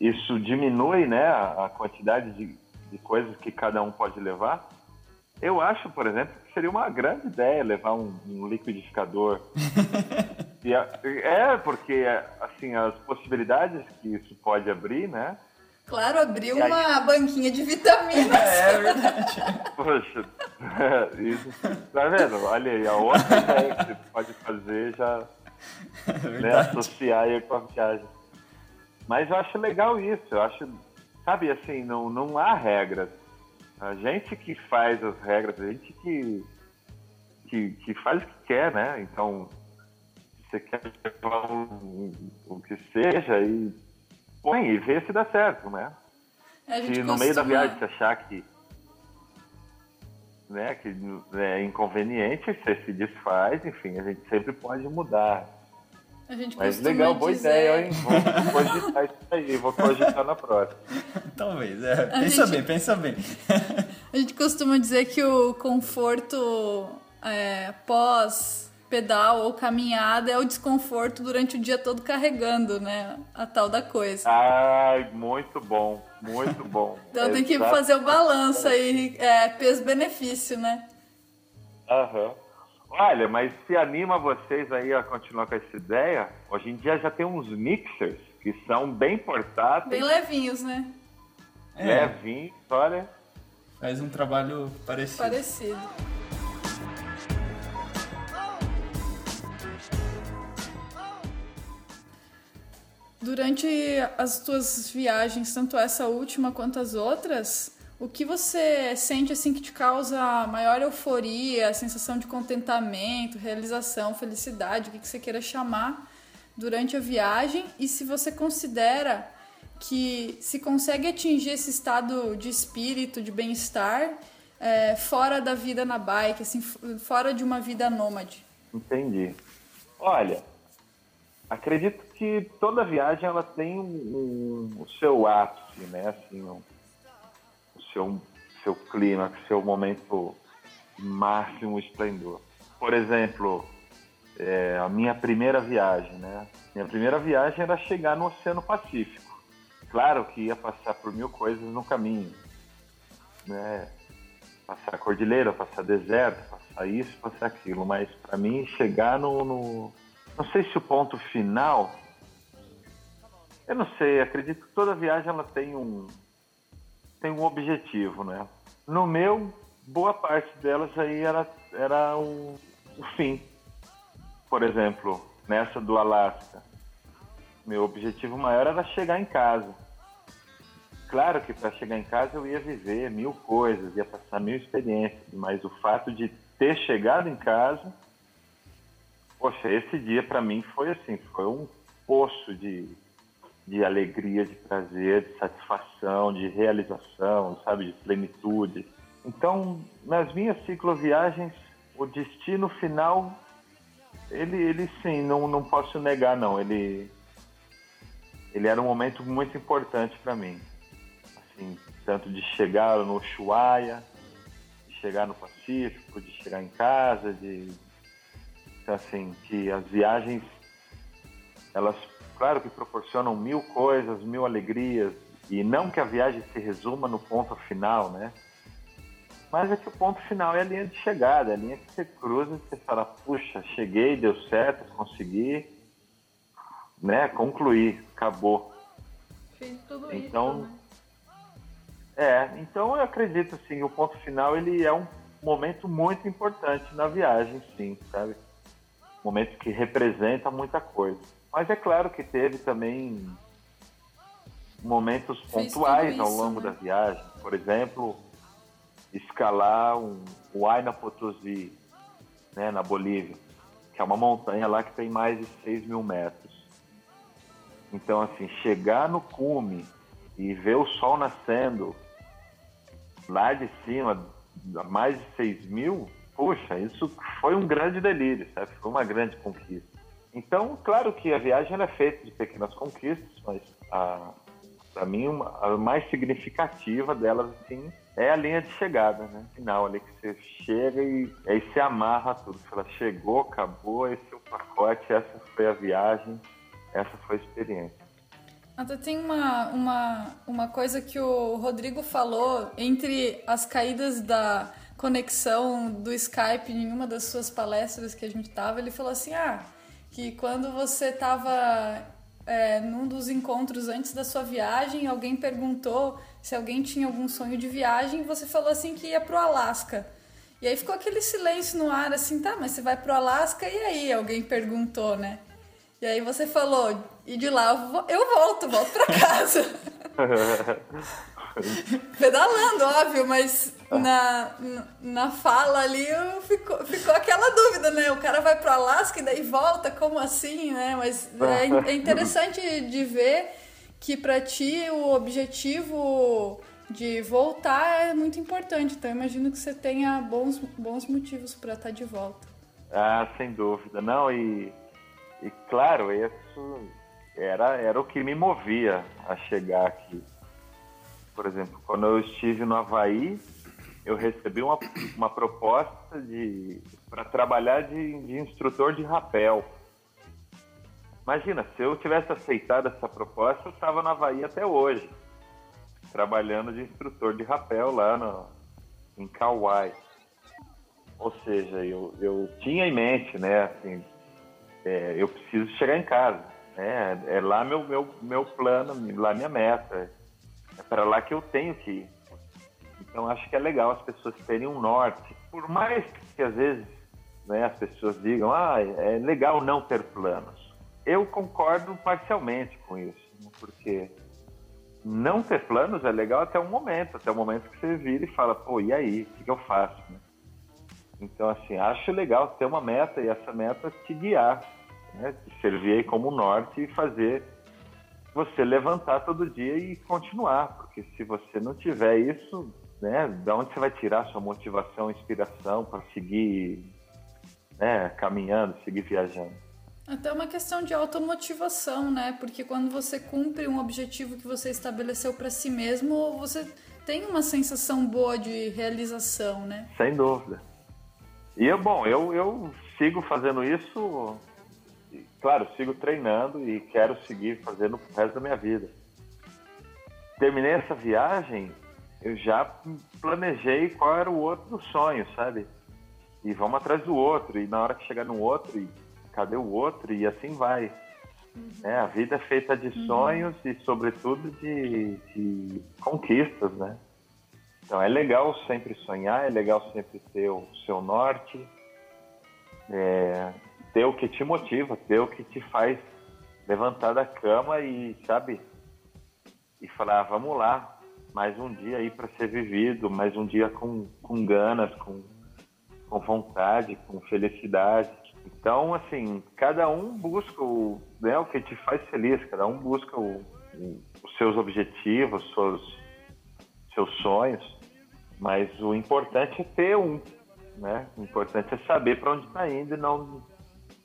isso diminui né, a, a quantidade de, de coisas que cada um pode levar. Eu acho, por exemplo, que seria uma grande ideia levar um, um liquidificador. <laughs> E a- é, porque assim, as possibilidades que isso pode abrir, né? Claro, abriu E aí? uma banquinha de vitaminas. é verdade. <laughs> Poxa, <laughs> isso, tá vendo? Olha aí, a outra ideia que você pode fazer já É né, associar aí com a viagem. Mas eu acho legal isso, eu acho, sabe, assim, não, não há regras. A gente que faz as regras, a gente que, que, que faz o que quer, né? Então, se você quer levar um- o que seja e põe e vê se dá certo, né? Gente Se no meio da viagem você achar que né, que é inconveniente, você se desfaz, enfim, a gente sempre pode mudar. A gente Mas legal, boa dizer... ideia, hein? Vou cogitar isso aí, vou cogitar na próxima. <laughs> Talvez, é. A Pensa gente- bem, pensa bem. <laughs> A gente costuma dizer que o conforto é, pós pedal ou caminhada é o desconforto durante o dia todo carregando, né? A tal da coisa. Ai, muito bom, muito bom. <laughs> Então tem que fazer o balanço aí, é, peso-benefício, né? Aham. Olha, mas se anima vocês aí a continuar com essa ideia, hoje em dia já tem uns mixers que são bem portáteis, Bem levinhos, né? É, levinhos, olha. faz um trabalho parecido. Parecido. Durante as tuas viagens, tanto essa última quanto as outras, o que você sente assim que te causa maior euforia, sensação de contentamento, realização, felicidade, o que você queira chamar durante a viagem? E se você considera que se consegue atingir esse estado de espírito, de bem-estar, é, fora da vida na bike, assim, fora de uma vida nômade. Entendi. Olha, acredito que toda viagem ela tem um, um- o seu ápice, né? Assim, um- seu, seu clima, seu momento máximo esplendor. Por exemplo, é, a minha primeira viagem, né? Minha primeira viagem era chegar no Oceano Pacífico. Claro que ia passar por mil coisas no caminho, né? Passar cordilheira, passar deserto, passar isso, passar aquilo, mas para mim chegar no, no- não sei se o ponto final, eu não sei, acredito que toda viagem ela tem um tem um objetivo, né? No meu, boa parte delas aí era era o, o fim. Por exemplo, nessa do Alasca, meu objetivo maior era chegar em casa. Claro que para chegar em casa eu ia viver mil coisas, ia passar mil experiências, mas o fato de ter chegado em casa, poxa, esse dia para mim foi assim, foi um poço de, de alegria, de prazer, de satisfação, de realização, sabe, de plenitude. Então, nas minhas cicloviagens, o destino final, ele, ele sim, não, não posso negar não, ele ele era um momento muito importante para mim. Assim, tanto de chegar no Ushuaia, de chegar no Pacífico, de chegar em casa, de então, assim, que as viagens elas, claro que proporcionam mil coisas, mil alegrias, e não que a viagem se resuma no ponto final, né? Mas é que o ponto final é a linha de chegada, é a linha que você cruza e você fala, puxa, cheguei, deu certo, consegui, né? Concluí, acabou. Fiz tudo Então, isso, né? É, então eu acredito assim, o ponto final ele é um momento muito importante na viagem, sim, sabe? Um momento que representa muita coisa. Mas é claro que teve também momentos Fez pontuais tudo ao isso, longo né? da viagem. Por exemplo, escalar um, o Huayna Potosí, né, na Bolívia, que é uma montanha lá que tem mais de 6 mil metros. Então, assim, chegar no cume e ver o sol nascendo lá de cima, a mais de 6 mil, puxa, isso foi um grande delírio, sabe? Foi uma grande conquista. Então, claro que a viagem é feita de pequenas conquistas, mas para mim uma, a mais significativa delas, assim, é a linha de chegada, né? Final ali que você chega e aí você amarra tudo. Você fala, chegou, acabou, esse é o pacote, essa foi a viagem, essa foi a experiência. Até tem uma, uma, uma coisa que o Rodrigo falou entre as caídas da conexão do Skype em uma das suas palestras que a gente tava, ele falou assim, ah, que quando você tava é, num dos encontros antes da sua viagem, alguém perguntou se alguém tinha algum sonho de viagem, e você falou assim que ia pro Alasca. E aí ficou aquele silêncio no ar, assim, tá, mas você vai pro Alasca e aí? Alguém perguntou, né? E aí você falou, e de lá eu, vo- eu volto, volto pra casa. <laughs> <laughs> Pedalando, óbvio, mas na, na- fala ali ficou, ficou aquela dúvida, né? O cara vai pro Alasca e daí volta, como assim, né? Mas é, é interessante de ver que pra ti o objetivo de voltar é muito importante. Então, imagino que você tenha bons, bons motivos para estar tá de volta. Ah, sem dúvida. Não, e, e claro, isso era, era o que me movia a chegar aqui. Por exemplo, quando eu estive no Havaí, eu recebi uma, uma proposta de para trabalhar de, de instrutor de rapel. Imagina, se eu tivesse aceitado essa proposta, eu estava na Havaí até hoje, trabalhando de instrutor de rapel lá no, em Kauai. Ou seja, eu, eu tinha em mente, né, assim, é, eu preciso chegar em casa. Né, é lá meu, meu, meu plano, lá minha meta. É para lá que eu tenho que ir. Então acho que é legal as pessoas terem um norte. Por mais que às vezes né, as pessoas digam, ah, é legal não ter planos eu concordo parcialmente com isso, né? porque não ter planos é legal até um momento, até o momento que você vira e fala, pô, e aí, o que, que eu faço? Né? Então, assim, acho legal ter uma meta e essa meta te guiar, né? te servir como norte e fazer você levantar todo dia e continuar, porque se você não tiver isso, né, de onde você vai tirar sua motivação, inspiração para seguir né, caminhando, seguir viajando? Até uma questão de automotivação, né? Porque quando você cumpre um objetivo que você estabeleceu para si mesmo, você tem uma sensação boa de realização, né? Sem dúvida. E eu, bom, eu, eu sigo fazendo isso, claro, sigo treinando e quero seguir fazendo o resto da minha vida. Terminei essa viagem, eu já planejei qual era o outro sonho, sabe? E vamos atrás do outro, e na hora que chegar no outro, e cadê o outro? E assim vai. É, a vida é feita de uhum. sonhos e, sobretudo, de, de, conquistas, né? Então é legal sempre sonhar, é legal sempre ter o seu norte, é, ter o que te motiva, ter o que te faz levantar da cama e, sabe, e falar, ah, vamos lá, mais um dia aí para ser vivido, mais um dia com, com ganas, com, com vontade, com felicidade. Então, assim, cada um busca o, né, o que te faz feliz, cada um busca o, o, os seus objetivos, seus, seus sonhos, mas o importante é ter um, né? O importante é saber para onde está indo e não,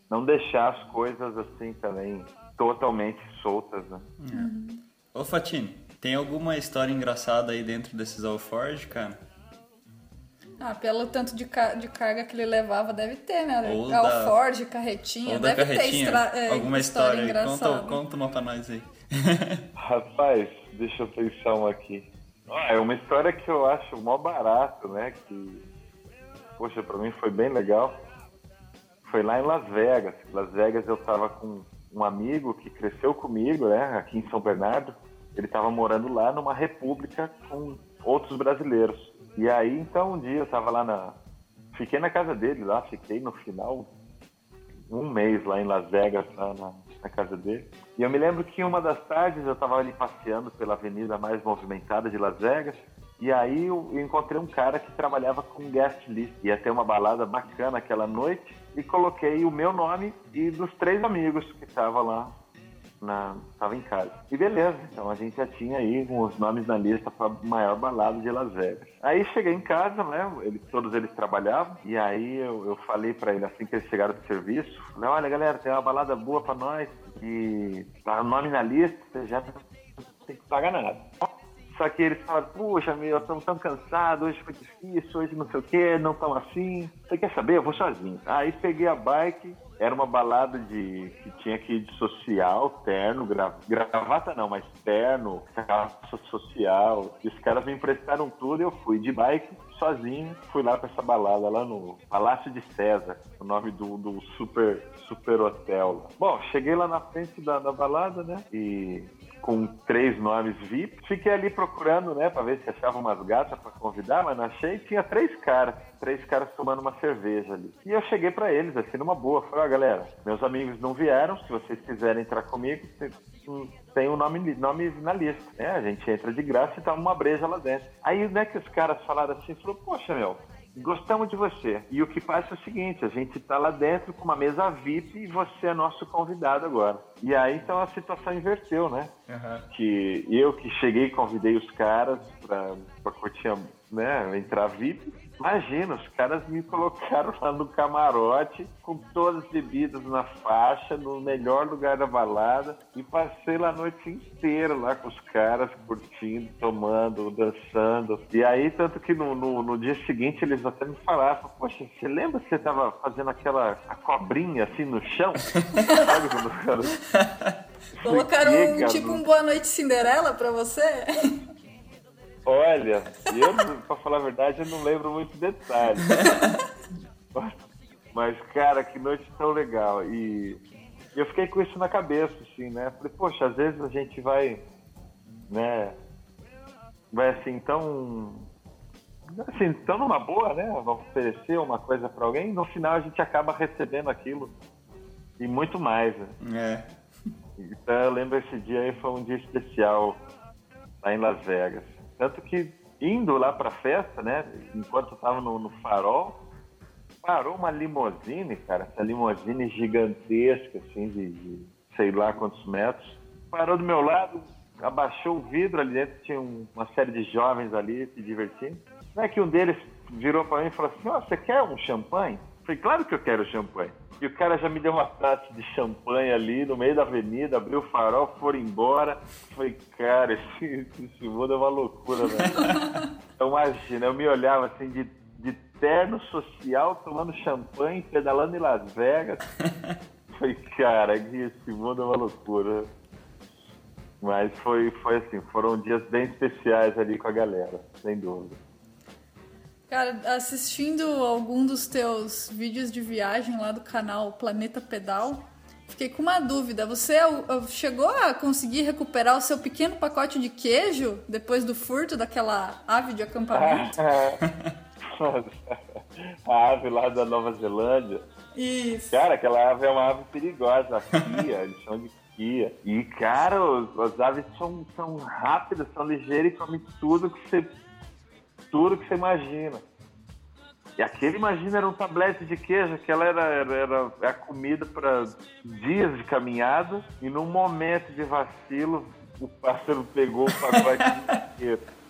não deixar as coisas assim também totalmente soltas, né? Ô Fatine, tem alguma história engraçada aí dentro desses Alforge, cara? Ah, pelo tanto de, ca de carga que ele levava, deve ter, né? Ou da... Ford, carretinha, deve carretinha, ter é, alguma história, história engraçada. Conta, conta uma pra nós aí. <laughs> Rapaz, deixa eu pensar uma aqui. Ah, é uma história que eu acho mó barato, né? Que, poxa, pra mim foi bem legal. Foi lá em Las Vegas. Las Vegas eu tava com um amigo que cresceu comigo, né? Aqui em São Bernardo. Ele tava morando lá numa república com outros brasileiros. E aí, então, um dia eu tava lá na. Fiquei na casa dele lá, fiquei no final um mês lá em Las Vegas, lá na, na casa dele. E eu me lembro que uma das tardes eu tava ali passeando pela avenida mais movimentada de Las Vegas. E aí eu encontrei um cara que trabalhava com guest list. Ia ter uma balada bacana aquela noite. E coloquei o meu nome e dos três amigos que estavam lá na, tava em casa. E beleza, então a gente já tinha aí os nomes na lista para maior balada de Las Vegas. Aí cheguei em casa, né? Todos eles trabalhavam, e aí eu, eu falei para ele assim que eles chegaram do serviço: falei, olha galera, tem uma balada boa para nós, e tá o nome na lista, você já não tem que pagar nada. Só que eles falaram, puxa, meu, estamos tão cansados, hoje foi difícil, hoje não sei o que, não tão assim. Você quer saber? Eu vou sozinho. Aí peguei a bike, era uma balada de que tinha que ir de social, terno, gra, gravata não, mas terno, calça social. E os caras me emprestaram tudo e eu fui de bike sozinho, fui lá pra essa balada lá no Palácio de César, o nome do, do super, super hotel. Bom, cheguei lá na frente da, da balada, né? E com três nomes VIP. Fiquei ali procurando, né, para ver se achava umas gatas para convidar, mas não achei. Tinha três caras, três caras tomando uma cerveja ali. E eu cheguei para eles, assim, numa boa. Falei, ó, oh, galera, meus amigos não vieram, se vocês quiserem entrar comigo, tem o um nome, nome na lista. É, a gente entra de graça e toma uma breja lá dentro. Aí, né, que os caras falaram assim, falou, poxa, meu, gostamos de você. E o que passa é o seguinte, a gente está lá dentro com uma mesa VIP e você é nosso convidado agora. E aí então a situação inverteu, né? Uhum. Que eu que cheguei convidei os caras para curtir, né, entrar VIP Imagina, os caras me colocaram lá no camarote com todas as bebidas na faixa, no melhor lugar da balada e passei lá a noite inteira lá com os caras, curtindo, tomando, dançando. E aí, tanto que no, no, no dia seguinte eles até me falaram, poxa, você lembra que você tava fazendo aquela a cobrinha assim no chão? <laughs> Sabe quando o cara... Colocaram um, tipo um Boa Noite Cinderela pra você? Olha, eu, pra falar a verdade, eu não lembro muito detalhes. <laughs> Mas, cara, que noite tão legal. E eu fiquei com isso na cabeça, assim, né? Falei, poxa, às vezes a gente vai, né? Vai assim, tão. Assim, tão numa boa, né? Vamos oferecer uma coisa para alguém, no final a gente acaba recebendo aquilo e muito mais. Né? É. Então eu lembro esse dia aí foi um dia especial lá em Las Vegas. Tanto que indo lá pra festa, né? Enquanto eu tava no, no farol, parou uma limousine, cara, essa limousine gigantesca, assim, de, de, sei lá quantos metros. Parou do meu lado, abaixou o vidro ali dentro, tinha um, uma série de jovens ali se divertindo. Não é que um deles virou para mim e falou assim: oh, você quer um champanhe? Eu falei, claro que eu quero champanhe. E o cara já me deu uma taça de champanhe ali no meio da avenida, abriu o farol, foram embora. Falei, cara, <laughs> esse, esse mundo é uma loucura, velho. <laughs> então imagina, eu me olhava assim de, de terno social, tomando champanhe, pedalando em Las Vegas. <laughs> Falei, cara, esse mundo é uma loucura. Mas foi, foi assim, foram dias bem especiais ali com a galera, sem dúvida. Cara, assistindo algum dos teus vídeos de viagem lá do canal Planeta Pedal, fiquei com uma dúvida. Você chegou a conseguir recuperar o seu pequeno pacote de queijo depois do furto daquela ave de acampamento? <laughs> a ave lá da Nova Zelândia. Isso. Cara, aquela ave é uma ave perigosa, a eles chamam de Kia. E, cara, as aves são, são rápidas, são ligeiras e comem tudo que você tudo que você imagina. E aquele, imagina, era um tablete de queijo, que ela era, era, era a comida para dias de caminhada, e num momento de vacilo, o pássaro pegou o pacote inteiro. <laughs>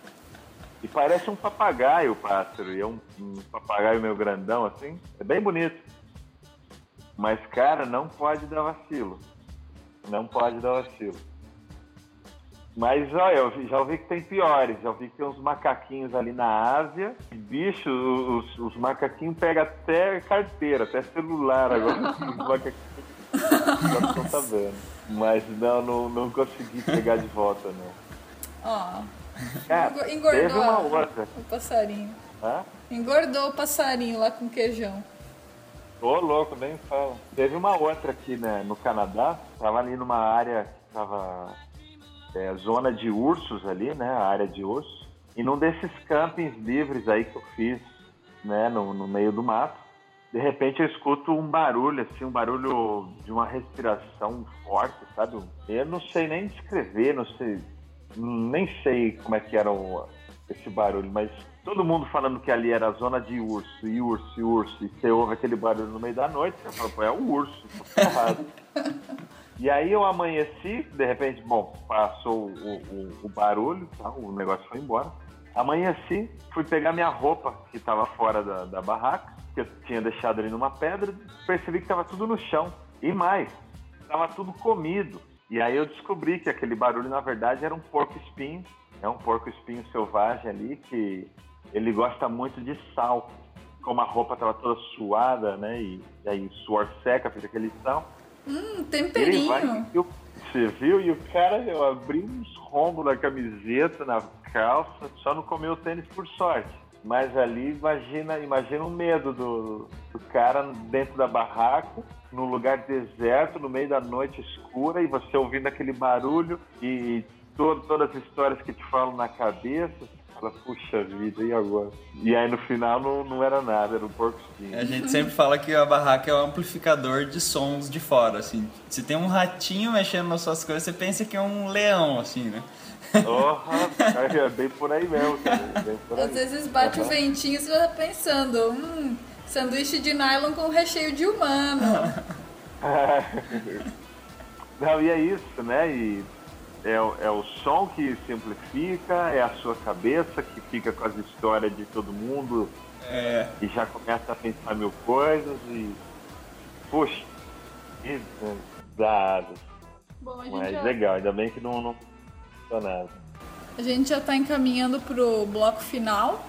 E parece um papagaio o pássaro, e é um, um papagaio meio grandão assim, é bem bonito. Mas, cara, não pode dar vacilo. Não pode dar vacilo. Mas olha, eu já ouvi que tem piores, já ouvi que tem uns macaquinhos ali na Ásia. Bicho, os, os macaquinhos pegam até carteira, até celular agora. <laughs> os macaquinhos não tá vendo. Mas não, não, não consegui pegar de volta, não. Ó. Oh. Engordou teve uma outra. o passarinho. Hã? Engordou o passarinho lá com queijão. Ô, louco, nem fala. Teve uma outra aqui né, no Canadá, tava ali numa área que tava é, zona de ursos ali, né? A área de ursos. E num desses campings livres aí que eu fiz, né? No, no meio do mato, de repente eu escuto um barulho, assim, um barulho de uma respiração forte, sabe? Eu não sei nem descrever, não sei, nem sei como é que era o, esse barulho, mas todo mundo falando que ali era a zona de urso, e urso, e urso, e você ouve aquele barulho no meio da noite, você fala, é um urso, errado. <laughs> E aí eu amanheci, de repente, bom, passou o, o, o barulho, tá? o negócio foi embora. Amanheci, fui pegar minha roupa que estava fora da, da barraca, que eu tinha deixado ali numa pedra, percebi que estava tudo no chão. E mais, estava tudo comido. E aí eu descobri que aquele barulho, na verdade, era um porco-espinho. É um porco-espinho selvagem ali que ele gosta muito de sal. Como a roupa estava toda suada, né? E, e aí suor seca, fez aquele sal Hum, temperinho. Vai, eu, você viu? E o cara, eu abri uns rombos na camiseta, na calça, só não comeu o tênis por sorte. Mas ali, imagina, imagina o medo do, do cara dentro da barraca, num lugar deserto, no meio da noite escura, e você ouvindo aquele barulho e todo, todas as histórias que te falam na cabeça, puxa vida, e agora? E aí no final não, não era nada, era um porco espinho. A gente sempre fala que a barraca é um amplificador de sons de fora, assim. Se tem um ratinho mexendo nas suas coisas, você pensa que é um leão, assim, né? Oh, é bem por aí mesmo, cara. Aí. Às vezes bate o ventinho e você vai pensando, hum, sanduíche de nylon com recheio de humano. <laughs> Não, e é isso, né? E é, o- é o som que simplifica, é a sua cabeça que fica com as histórias de todo mundo É. e já começa a pensar mil coisas e. Puxa, que. Bom, a gente, Mas já, legal, ainda bem que não, não funcionou nada. a gente já tá encaminhando pro bloco final.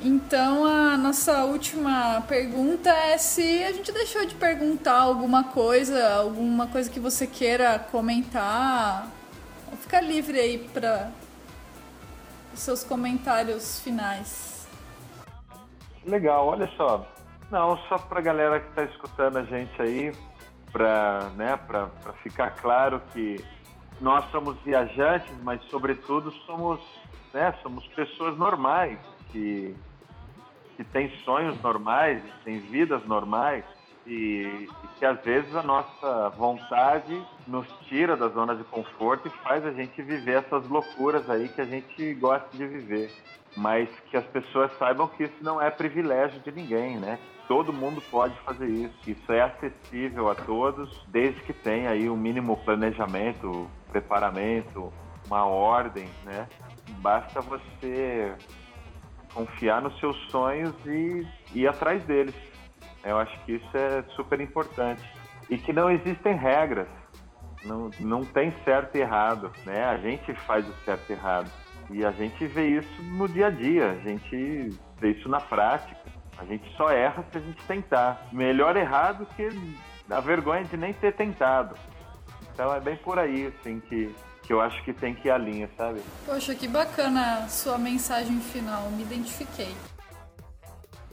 Então a nossa última pergunta é se a gente deixou de perguntar alguma coisa, alguma coisa que você queira comentar. Fica livre aí para os seus comentários finais. Legal, olha só. Não, só pra galera que tá escutando a gente aí, pra, né, ficar claro que nós somos viajantes, mas sobretudo somos, né, somos pessoas normais, que, que têm sonhos normais, têm vidas normais, e, e que às vezes a nossa vontade nos tira da zona de conforto e faz a gente viver essas loucuras aí que a gente gosta de viver mas que as pessoas saibam que isso não é privilégio de ninguém, né? Todo mundo pode fazer isso. Isso é acessível a todos, desde que tenha aí um mínimo planejamento, preparamento, uma ordem, né? Basta você confiar nos seus sonhos e ir atrás deles. Eu acho que isso é super importante. E que não existem regras. Não, não tem certo e errado, né? A gente faz o certo e errado. E a gente vê isso no dia a dia, a gente vê isso na prática. A gente só erra se a gente tentar. Melhor errar do que a vergonha de nem ter tentado. Então é bem por aí, assim, que, que eu acho que tem que ir a linha, sabe? Poxa, que bacana sua mensagem final, me identifiquei.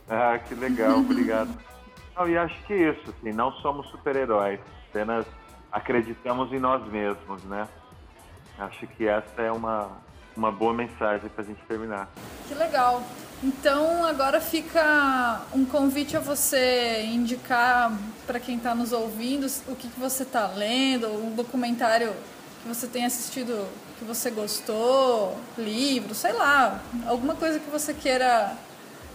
Ah, que legal, <laughs> obrigado. Não, e acho que isso, assim, não somos super-heróis, apenas acreditamos em nós mesmos, né? Acho que essa é uma, uma boa mensagem pra gente terminar. Que legal. Então agora fica um convite a você indicar para quem está nos ouvindo o que, que você está lendo, um documentário que você tenha assistido que você gostou, livro, sei lá, alguma coisa que você queira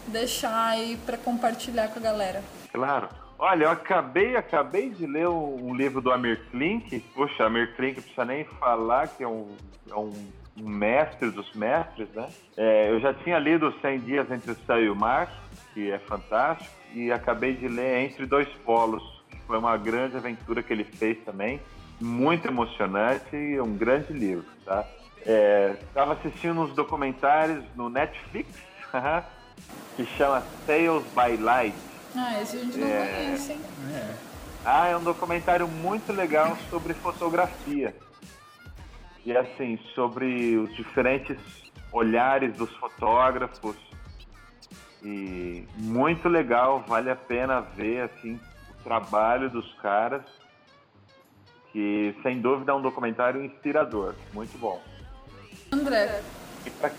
deixar aí para compartilhar com a galera. Claro. Olha, eu acabei, acabei de ler um, livro do Amir Klink. Puxa, Amir Klink precisa nem falar que é um, é um, mestre dos mestres, né? É, eu já tinha lido 100 Dias Entre o Céu e o Mar, que é fantástico, e acabei de ler Entre Dois Polos, que foi uma grande aventura que ele fez também, muito emocionante e um grande livro, tá? Estava assistindo uns documentários no Netflix, <laughs> que chama Tales by Light. Ah, esse a gente não conhece, hein? Ah, é um documentário muito legal sobre fotografia. E assim, sobre os diferentes olhares dos fotógrafos. E muito legal, vale a pena ver assim o trabalho dos caras. Que sem dúvida é um documentário inspirador, muito bom. André, E pra,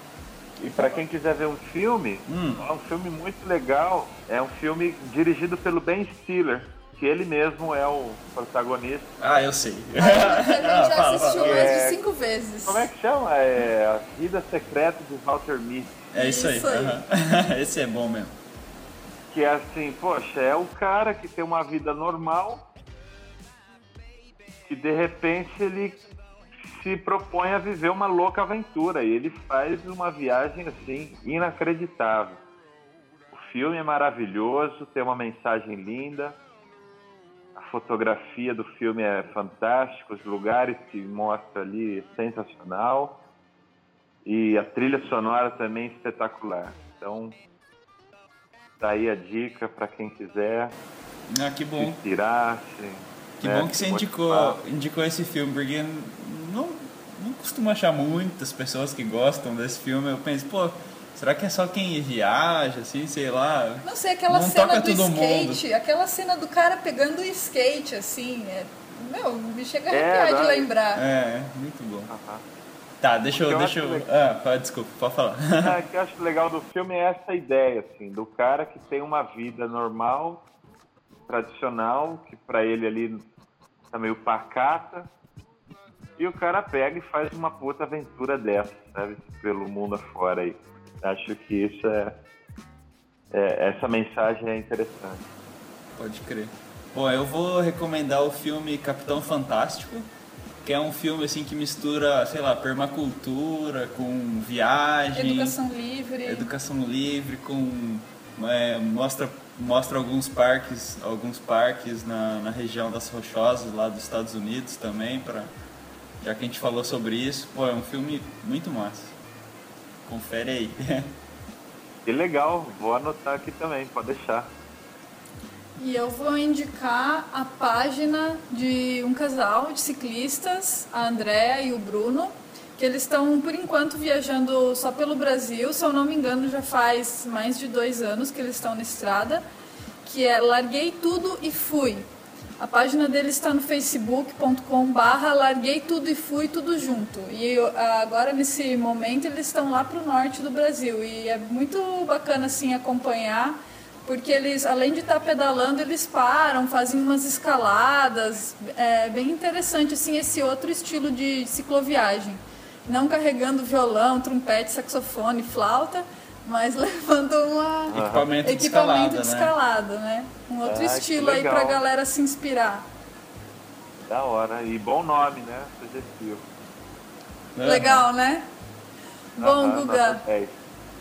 e pra quem quiser ver um filme, é um filme muito legal. É um filme dirigido pelo Ben Stiller, que ele mesmo é o protagonista. Ah, eu sei. a gente <laughs> já fala, assistiu mais de cinco vezes. Como é que chama? É A Vida Secreta de Walter Mitty. É isso aí. Isso aí. aham. <laughs> Esse é bom mesmo. Que é assim, poxa, é o cara que tem uma vida normal que de repente ele se propõe a viver uma louca aventura e ele faz uma viagem assim inacreditável. O filme é maravilhoso, tem uma mensagem linda, a fotografia do filme é fantástica, os lugares que mostra ali é sensacional e a trilha sonora também é espetacular. Então, tá aí a dica para quem quiser Ah, que se bom. inspirar. se- Que né, bom que se você indicou, indicou esse filme, porque não, não costumo achar muitas pessoas que gostam desse filme. Eu penso, pô, será que é só quem viaja, assim, sei lá? Não sei, aquela Não cena do skate, aquela cena do cara pegando o skate, assim, é... Meu, me chega a É, arrepiar de lembrar. É, muito bom. Aham. Tá, deixa eu. Deixa eu... legal. Ah, pode, desculpa, pode falar. Ah, o que eu acho legal do filme é essa ideia, assim, do cara que tem uma vida normal, tradicional, que pra ele ali tá meio pacata, e o cara pega e faz uma puta aventura dessa, sabe? Pelo mundo afora aí. Acho que isso é, é- Essa mensagem é interessante. Pode crer. Bom, eu vou recomendar o filme Capitão Fantástico, que é um filme assim que mistura, sei lá, permacultura com viagem, Educação livre. educação livre, com é, mostra mostra alguns parques, alguns parques na, na região das Rochosas lá dos Estados Unidos também, para já que a gente falou sobre isso, pô, é um filme muito massa. Confere aí. <laughs> Que legal, vou anotar aqui também, pode deixar. E eu vou indicar a página de um casal de ciclistas, a Andrea e o Bruno, que eles estão, por enquanto, viajando só pelo Brasil. Se eu não me engano, já faz mais de dois anos que eles estão na estrada, que é Larguei Tudo e Fui. A página deles está no facebook.com barra Larguei Tudo e Fui Tudo Junto. E agora, nesse momento, eles estão lá para o norte do Brasil. E é muito bacana, assim, acompanhar porque eles, além de estar pedalando, eles param, fazem umas escaladas. É bem interessante assim esse outro estilo de cicloviagem. Não carregando violão, trompete, saxofone, flauta, mas <laughs> levando uma Equipamento, de equipamento né? escalada, né? Um outro Ah, estilo aí pra galera se inspirar. Da hora. E bom nome, né? Sugestivo. Legal, né? Bom, Aham, Guga, 10.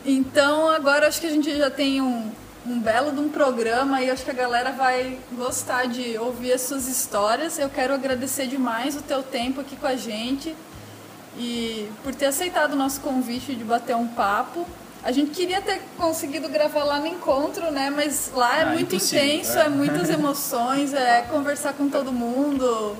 Então agora acho que a gente já tem um, um belo de um programa e acho que a galera vai gostar de ouvir as suas histórias. Eu quero agradecer demais o teu tempo aqui com a gente e por ter aceitado o nosso convite de bater um papo. A gente queria ter conseguido gravar lá no encontro, né? Mas lá é Ah, muito impossível, intenso, é. é muitas <laughs> emoções, é conversar com todo mundo.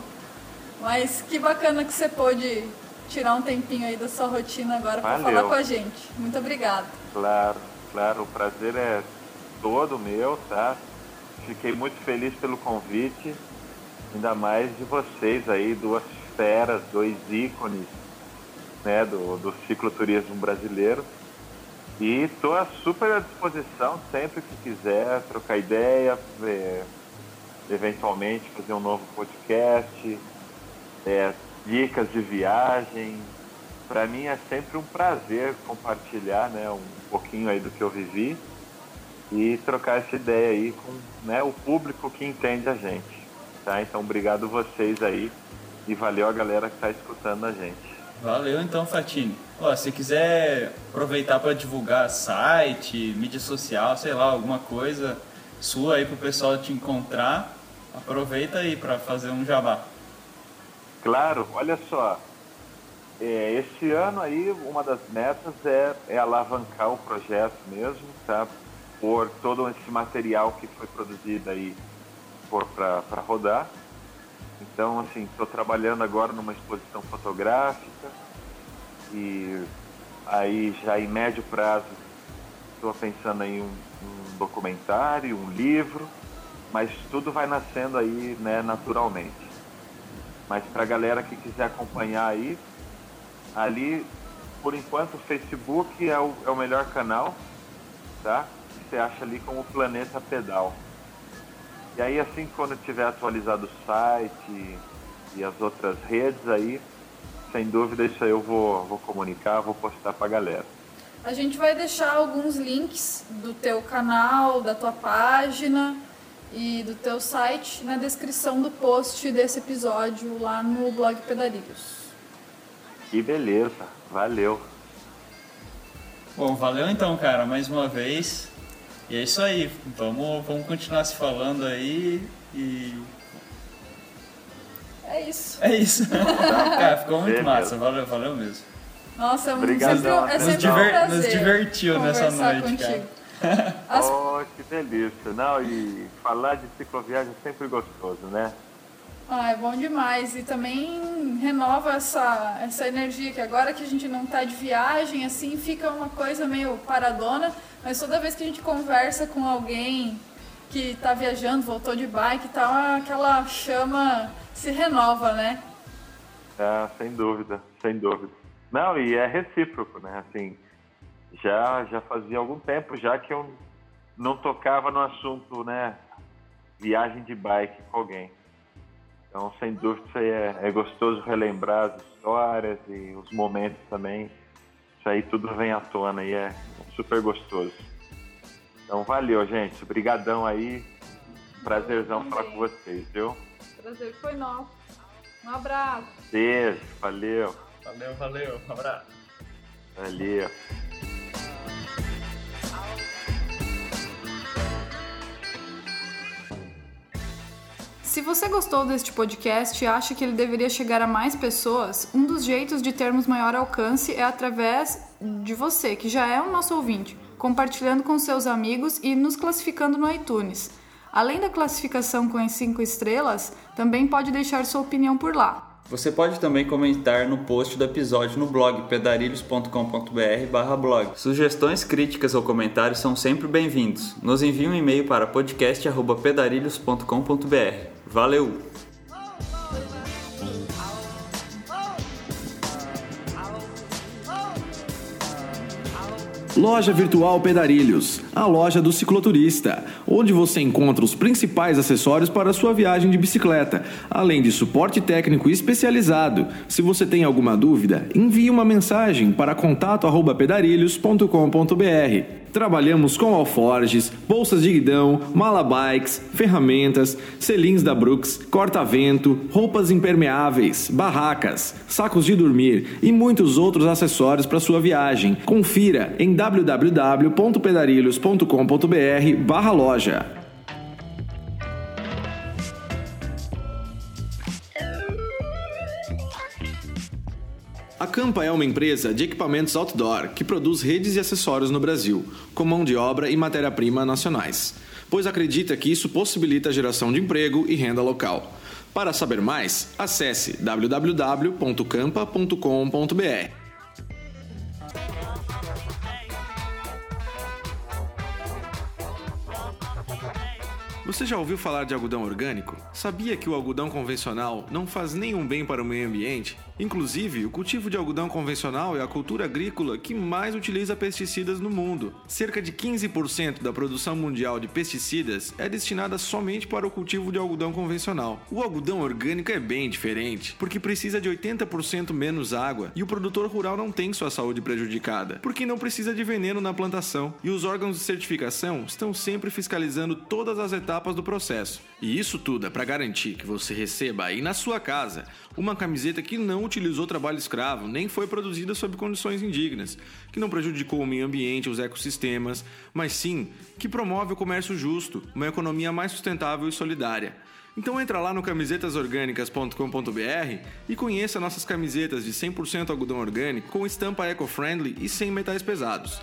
Mas que bacana que você pôde tirar um tempinho aí da sua rotina agora para falar com a gente. Muito obrigada. Claro, claro, o prazer é todo meu, tá? Fiquei muito feliz pelo convite, ainda mais de vocês aí, duas feras, dois ícones, né, do, do cicloturismo brasileiro. E estou super disposição sempre que quiser trocar ideia, é, eventualmente fazer um novo podcast, é, dicas de viagem. Para mim é sempre um prazer compartilhar né, um pouquinho aí do que eu vivi e trocar essa ideia aí com né, o público que entende a gente. Tá? Então, obrigado vocês aí e valeu a galera que está escutando a gente. Valeu então, Fatini. Ó, se quiser aproveitar para divulgar site, mídia social, sei lá, alguma coisa sua aí pro pessoal te encontrar, aproveita aí para fazer um jabá. Claro, olha só. é, esse ano aí, uma das metas é, é alavancar o projeto mesmo, tá? Por todo esse material que foi produzido aí para rodar. Então, assim, estou trabalhando agora numa exposição fotográfica e aí já em médio prazo estou pensando em um, um documentário, um livro, mas tudo vai nascendo aí, né, naturalmente. Mas para a galera que quiser acompanhar aí, ali, por enquanto, o Facebook é o, é o melhor canal, tá? Você acha ali como Planeta Pedal. E aí, assim, quando tiver atualizado o site e as outras redes aí, sem dúvida isso aí eu vou, vou comunicar, vou postar pra galera. A gente vai deixar alguns links do teu canal, da tua página e do teu site na descrição do post desse episódio lá no blog Pedarilhos. Que beleza, valeu. Bom, valeu então, cara, mais uma vez. E é isso aí. Vamos, vamos continuar se falando aí e É isso. é isso. <laughs> cara, ficou muito massa. Valeu, valeu mesmo. Nossa, é, Obrigadão, sempre, é Nos sempre diver- um prazer nos divertiu nessa conversar noite, contigo. <laughs> As- Oh, que delícia. Não, e falar de cicloviagem é sempre gostoso, né? Ah, é bom demais. E também renova essa, essa energia, que agora que a gente não tá de viagem, assim, fica uma coisa meio paradona, mas toda vez que a gente conversa com alguém que tá viajando, voltou de bike e tal, aquela chama se renova, né? Ah, sem dúvida, sem dúvida. Não, e é recíproco, né? Assim, já, já fazia algum tempo já que eu não tocava no assunto, né? Viagem de bike com alguém. Então, sem dúvida, isso aí é, é gostoso relembrar as histórias e os momentos também. Isso aí tudo vem à tona e é super gostoso. Então, valeu, gente. Obrigadão aí. Prazerzão falar com vocês, viu? Prazer foi nosso. Um abraço. Beijo, valeu. Valeu, valeu. Um abraço. Valeu. Se você gostou deste podcast e acha que ele deveria chegar a mais pessoas, um dos jeitos de termos maior alcance é através de você, que já é o nosso ouvinte, compartilhando com seus amigos e nos classificando no iTunes. Além da classificação com as 5 estrelas, também pode deixar sua opinião por lá. Você pode também comentar no post do episódio no blog pedarilhos.com.br blog. Sugestões, críticas ou comentários são sempre bem-vindos. Nos envie um e-mail para podcast.pedarilhos.com.br. Valeu! Loja Virtual Pedarilhos, a loja do cicloturista, onde você encontra os principais acessórios para a sua viagem de bicicleta, além de suporte técnico especializado. Se você tem alguma dúvida, envie uma mensagem para contato@pedarilhos.com.br. Trabalhamos com alforges, bolsas de guidão, malabikes, ferramentas, selins da Brooks, corta-vento, roupas impermeáveis, barracas, sacos de dormir e muitos outros acessórios para sua viagem. Confira em www.pedarilhos.com.br/loja. A Campa é uma empresa de equipamentos outdoor que produz redes e acessórios no Brasil, com mão de obra e matéria-prima nacionais, pois acredita que isso possibilita a geração de emprego e renda local. Para saber mais, acesse www.campa.com.br. Você já ouviu falar de algodão orgânico? Sabia que o algodão convencional não faz nenhum bem para o meio ambiente? Inclusive, o cultivo de algodão convencional é a cultura agrícola que mais utiliza pesticidas no mundo. Cerca de 15% da produção mundial de pesticidas é destinada somente para o cultivo de algodão convencional. O algodão orgânico é bem diferente, porque precisa de 80% menos água e o produtor rural não tem sua saúde prejudicada, porque não precisa de veneno na plantação e os órgãos de certificação estão sempre fiscalizando todas as etapas do processo. E isso tudo é para garantir que você receba aí na sua casa uma camiseta que não utilizou trabalho escravo, nem foi produzida sob condições indignas, que não prejudicou o meio ambiente, os ecossistemas, mas sim que promove o comércio justo, uma economia mais sustentável e solidária. Então entra lá no camisetasorgânicas.com.br e conheça nossas camisetas de 100% algodão orgânico com estampa eco-friendly e sem metais pesados.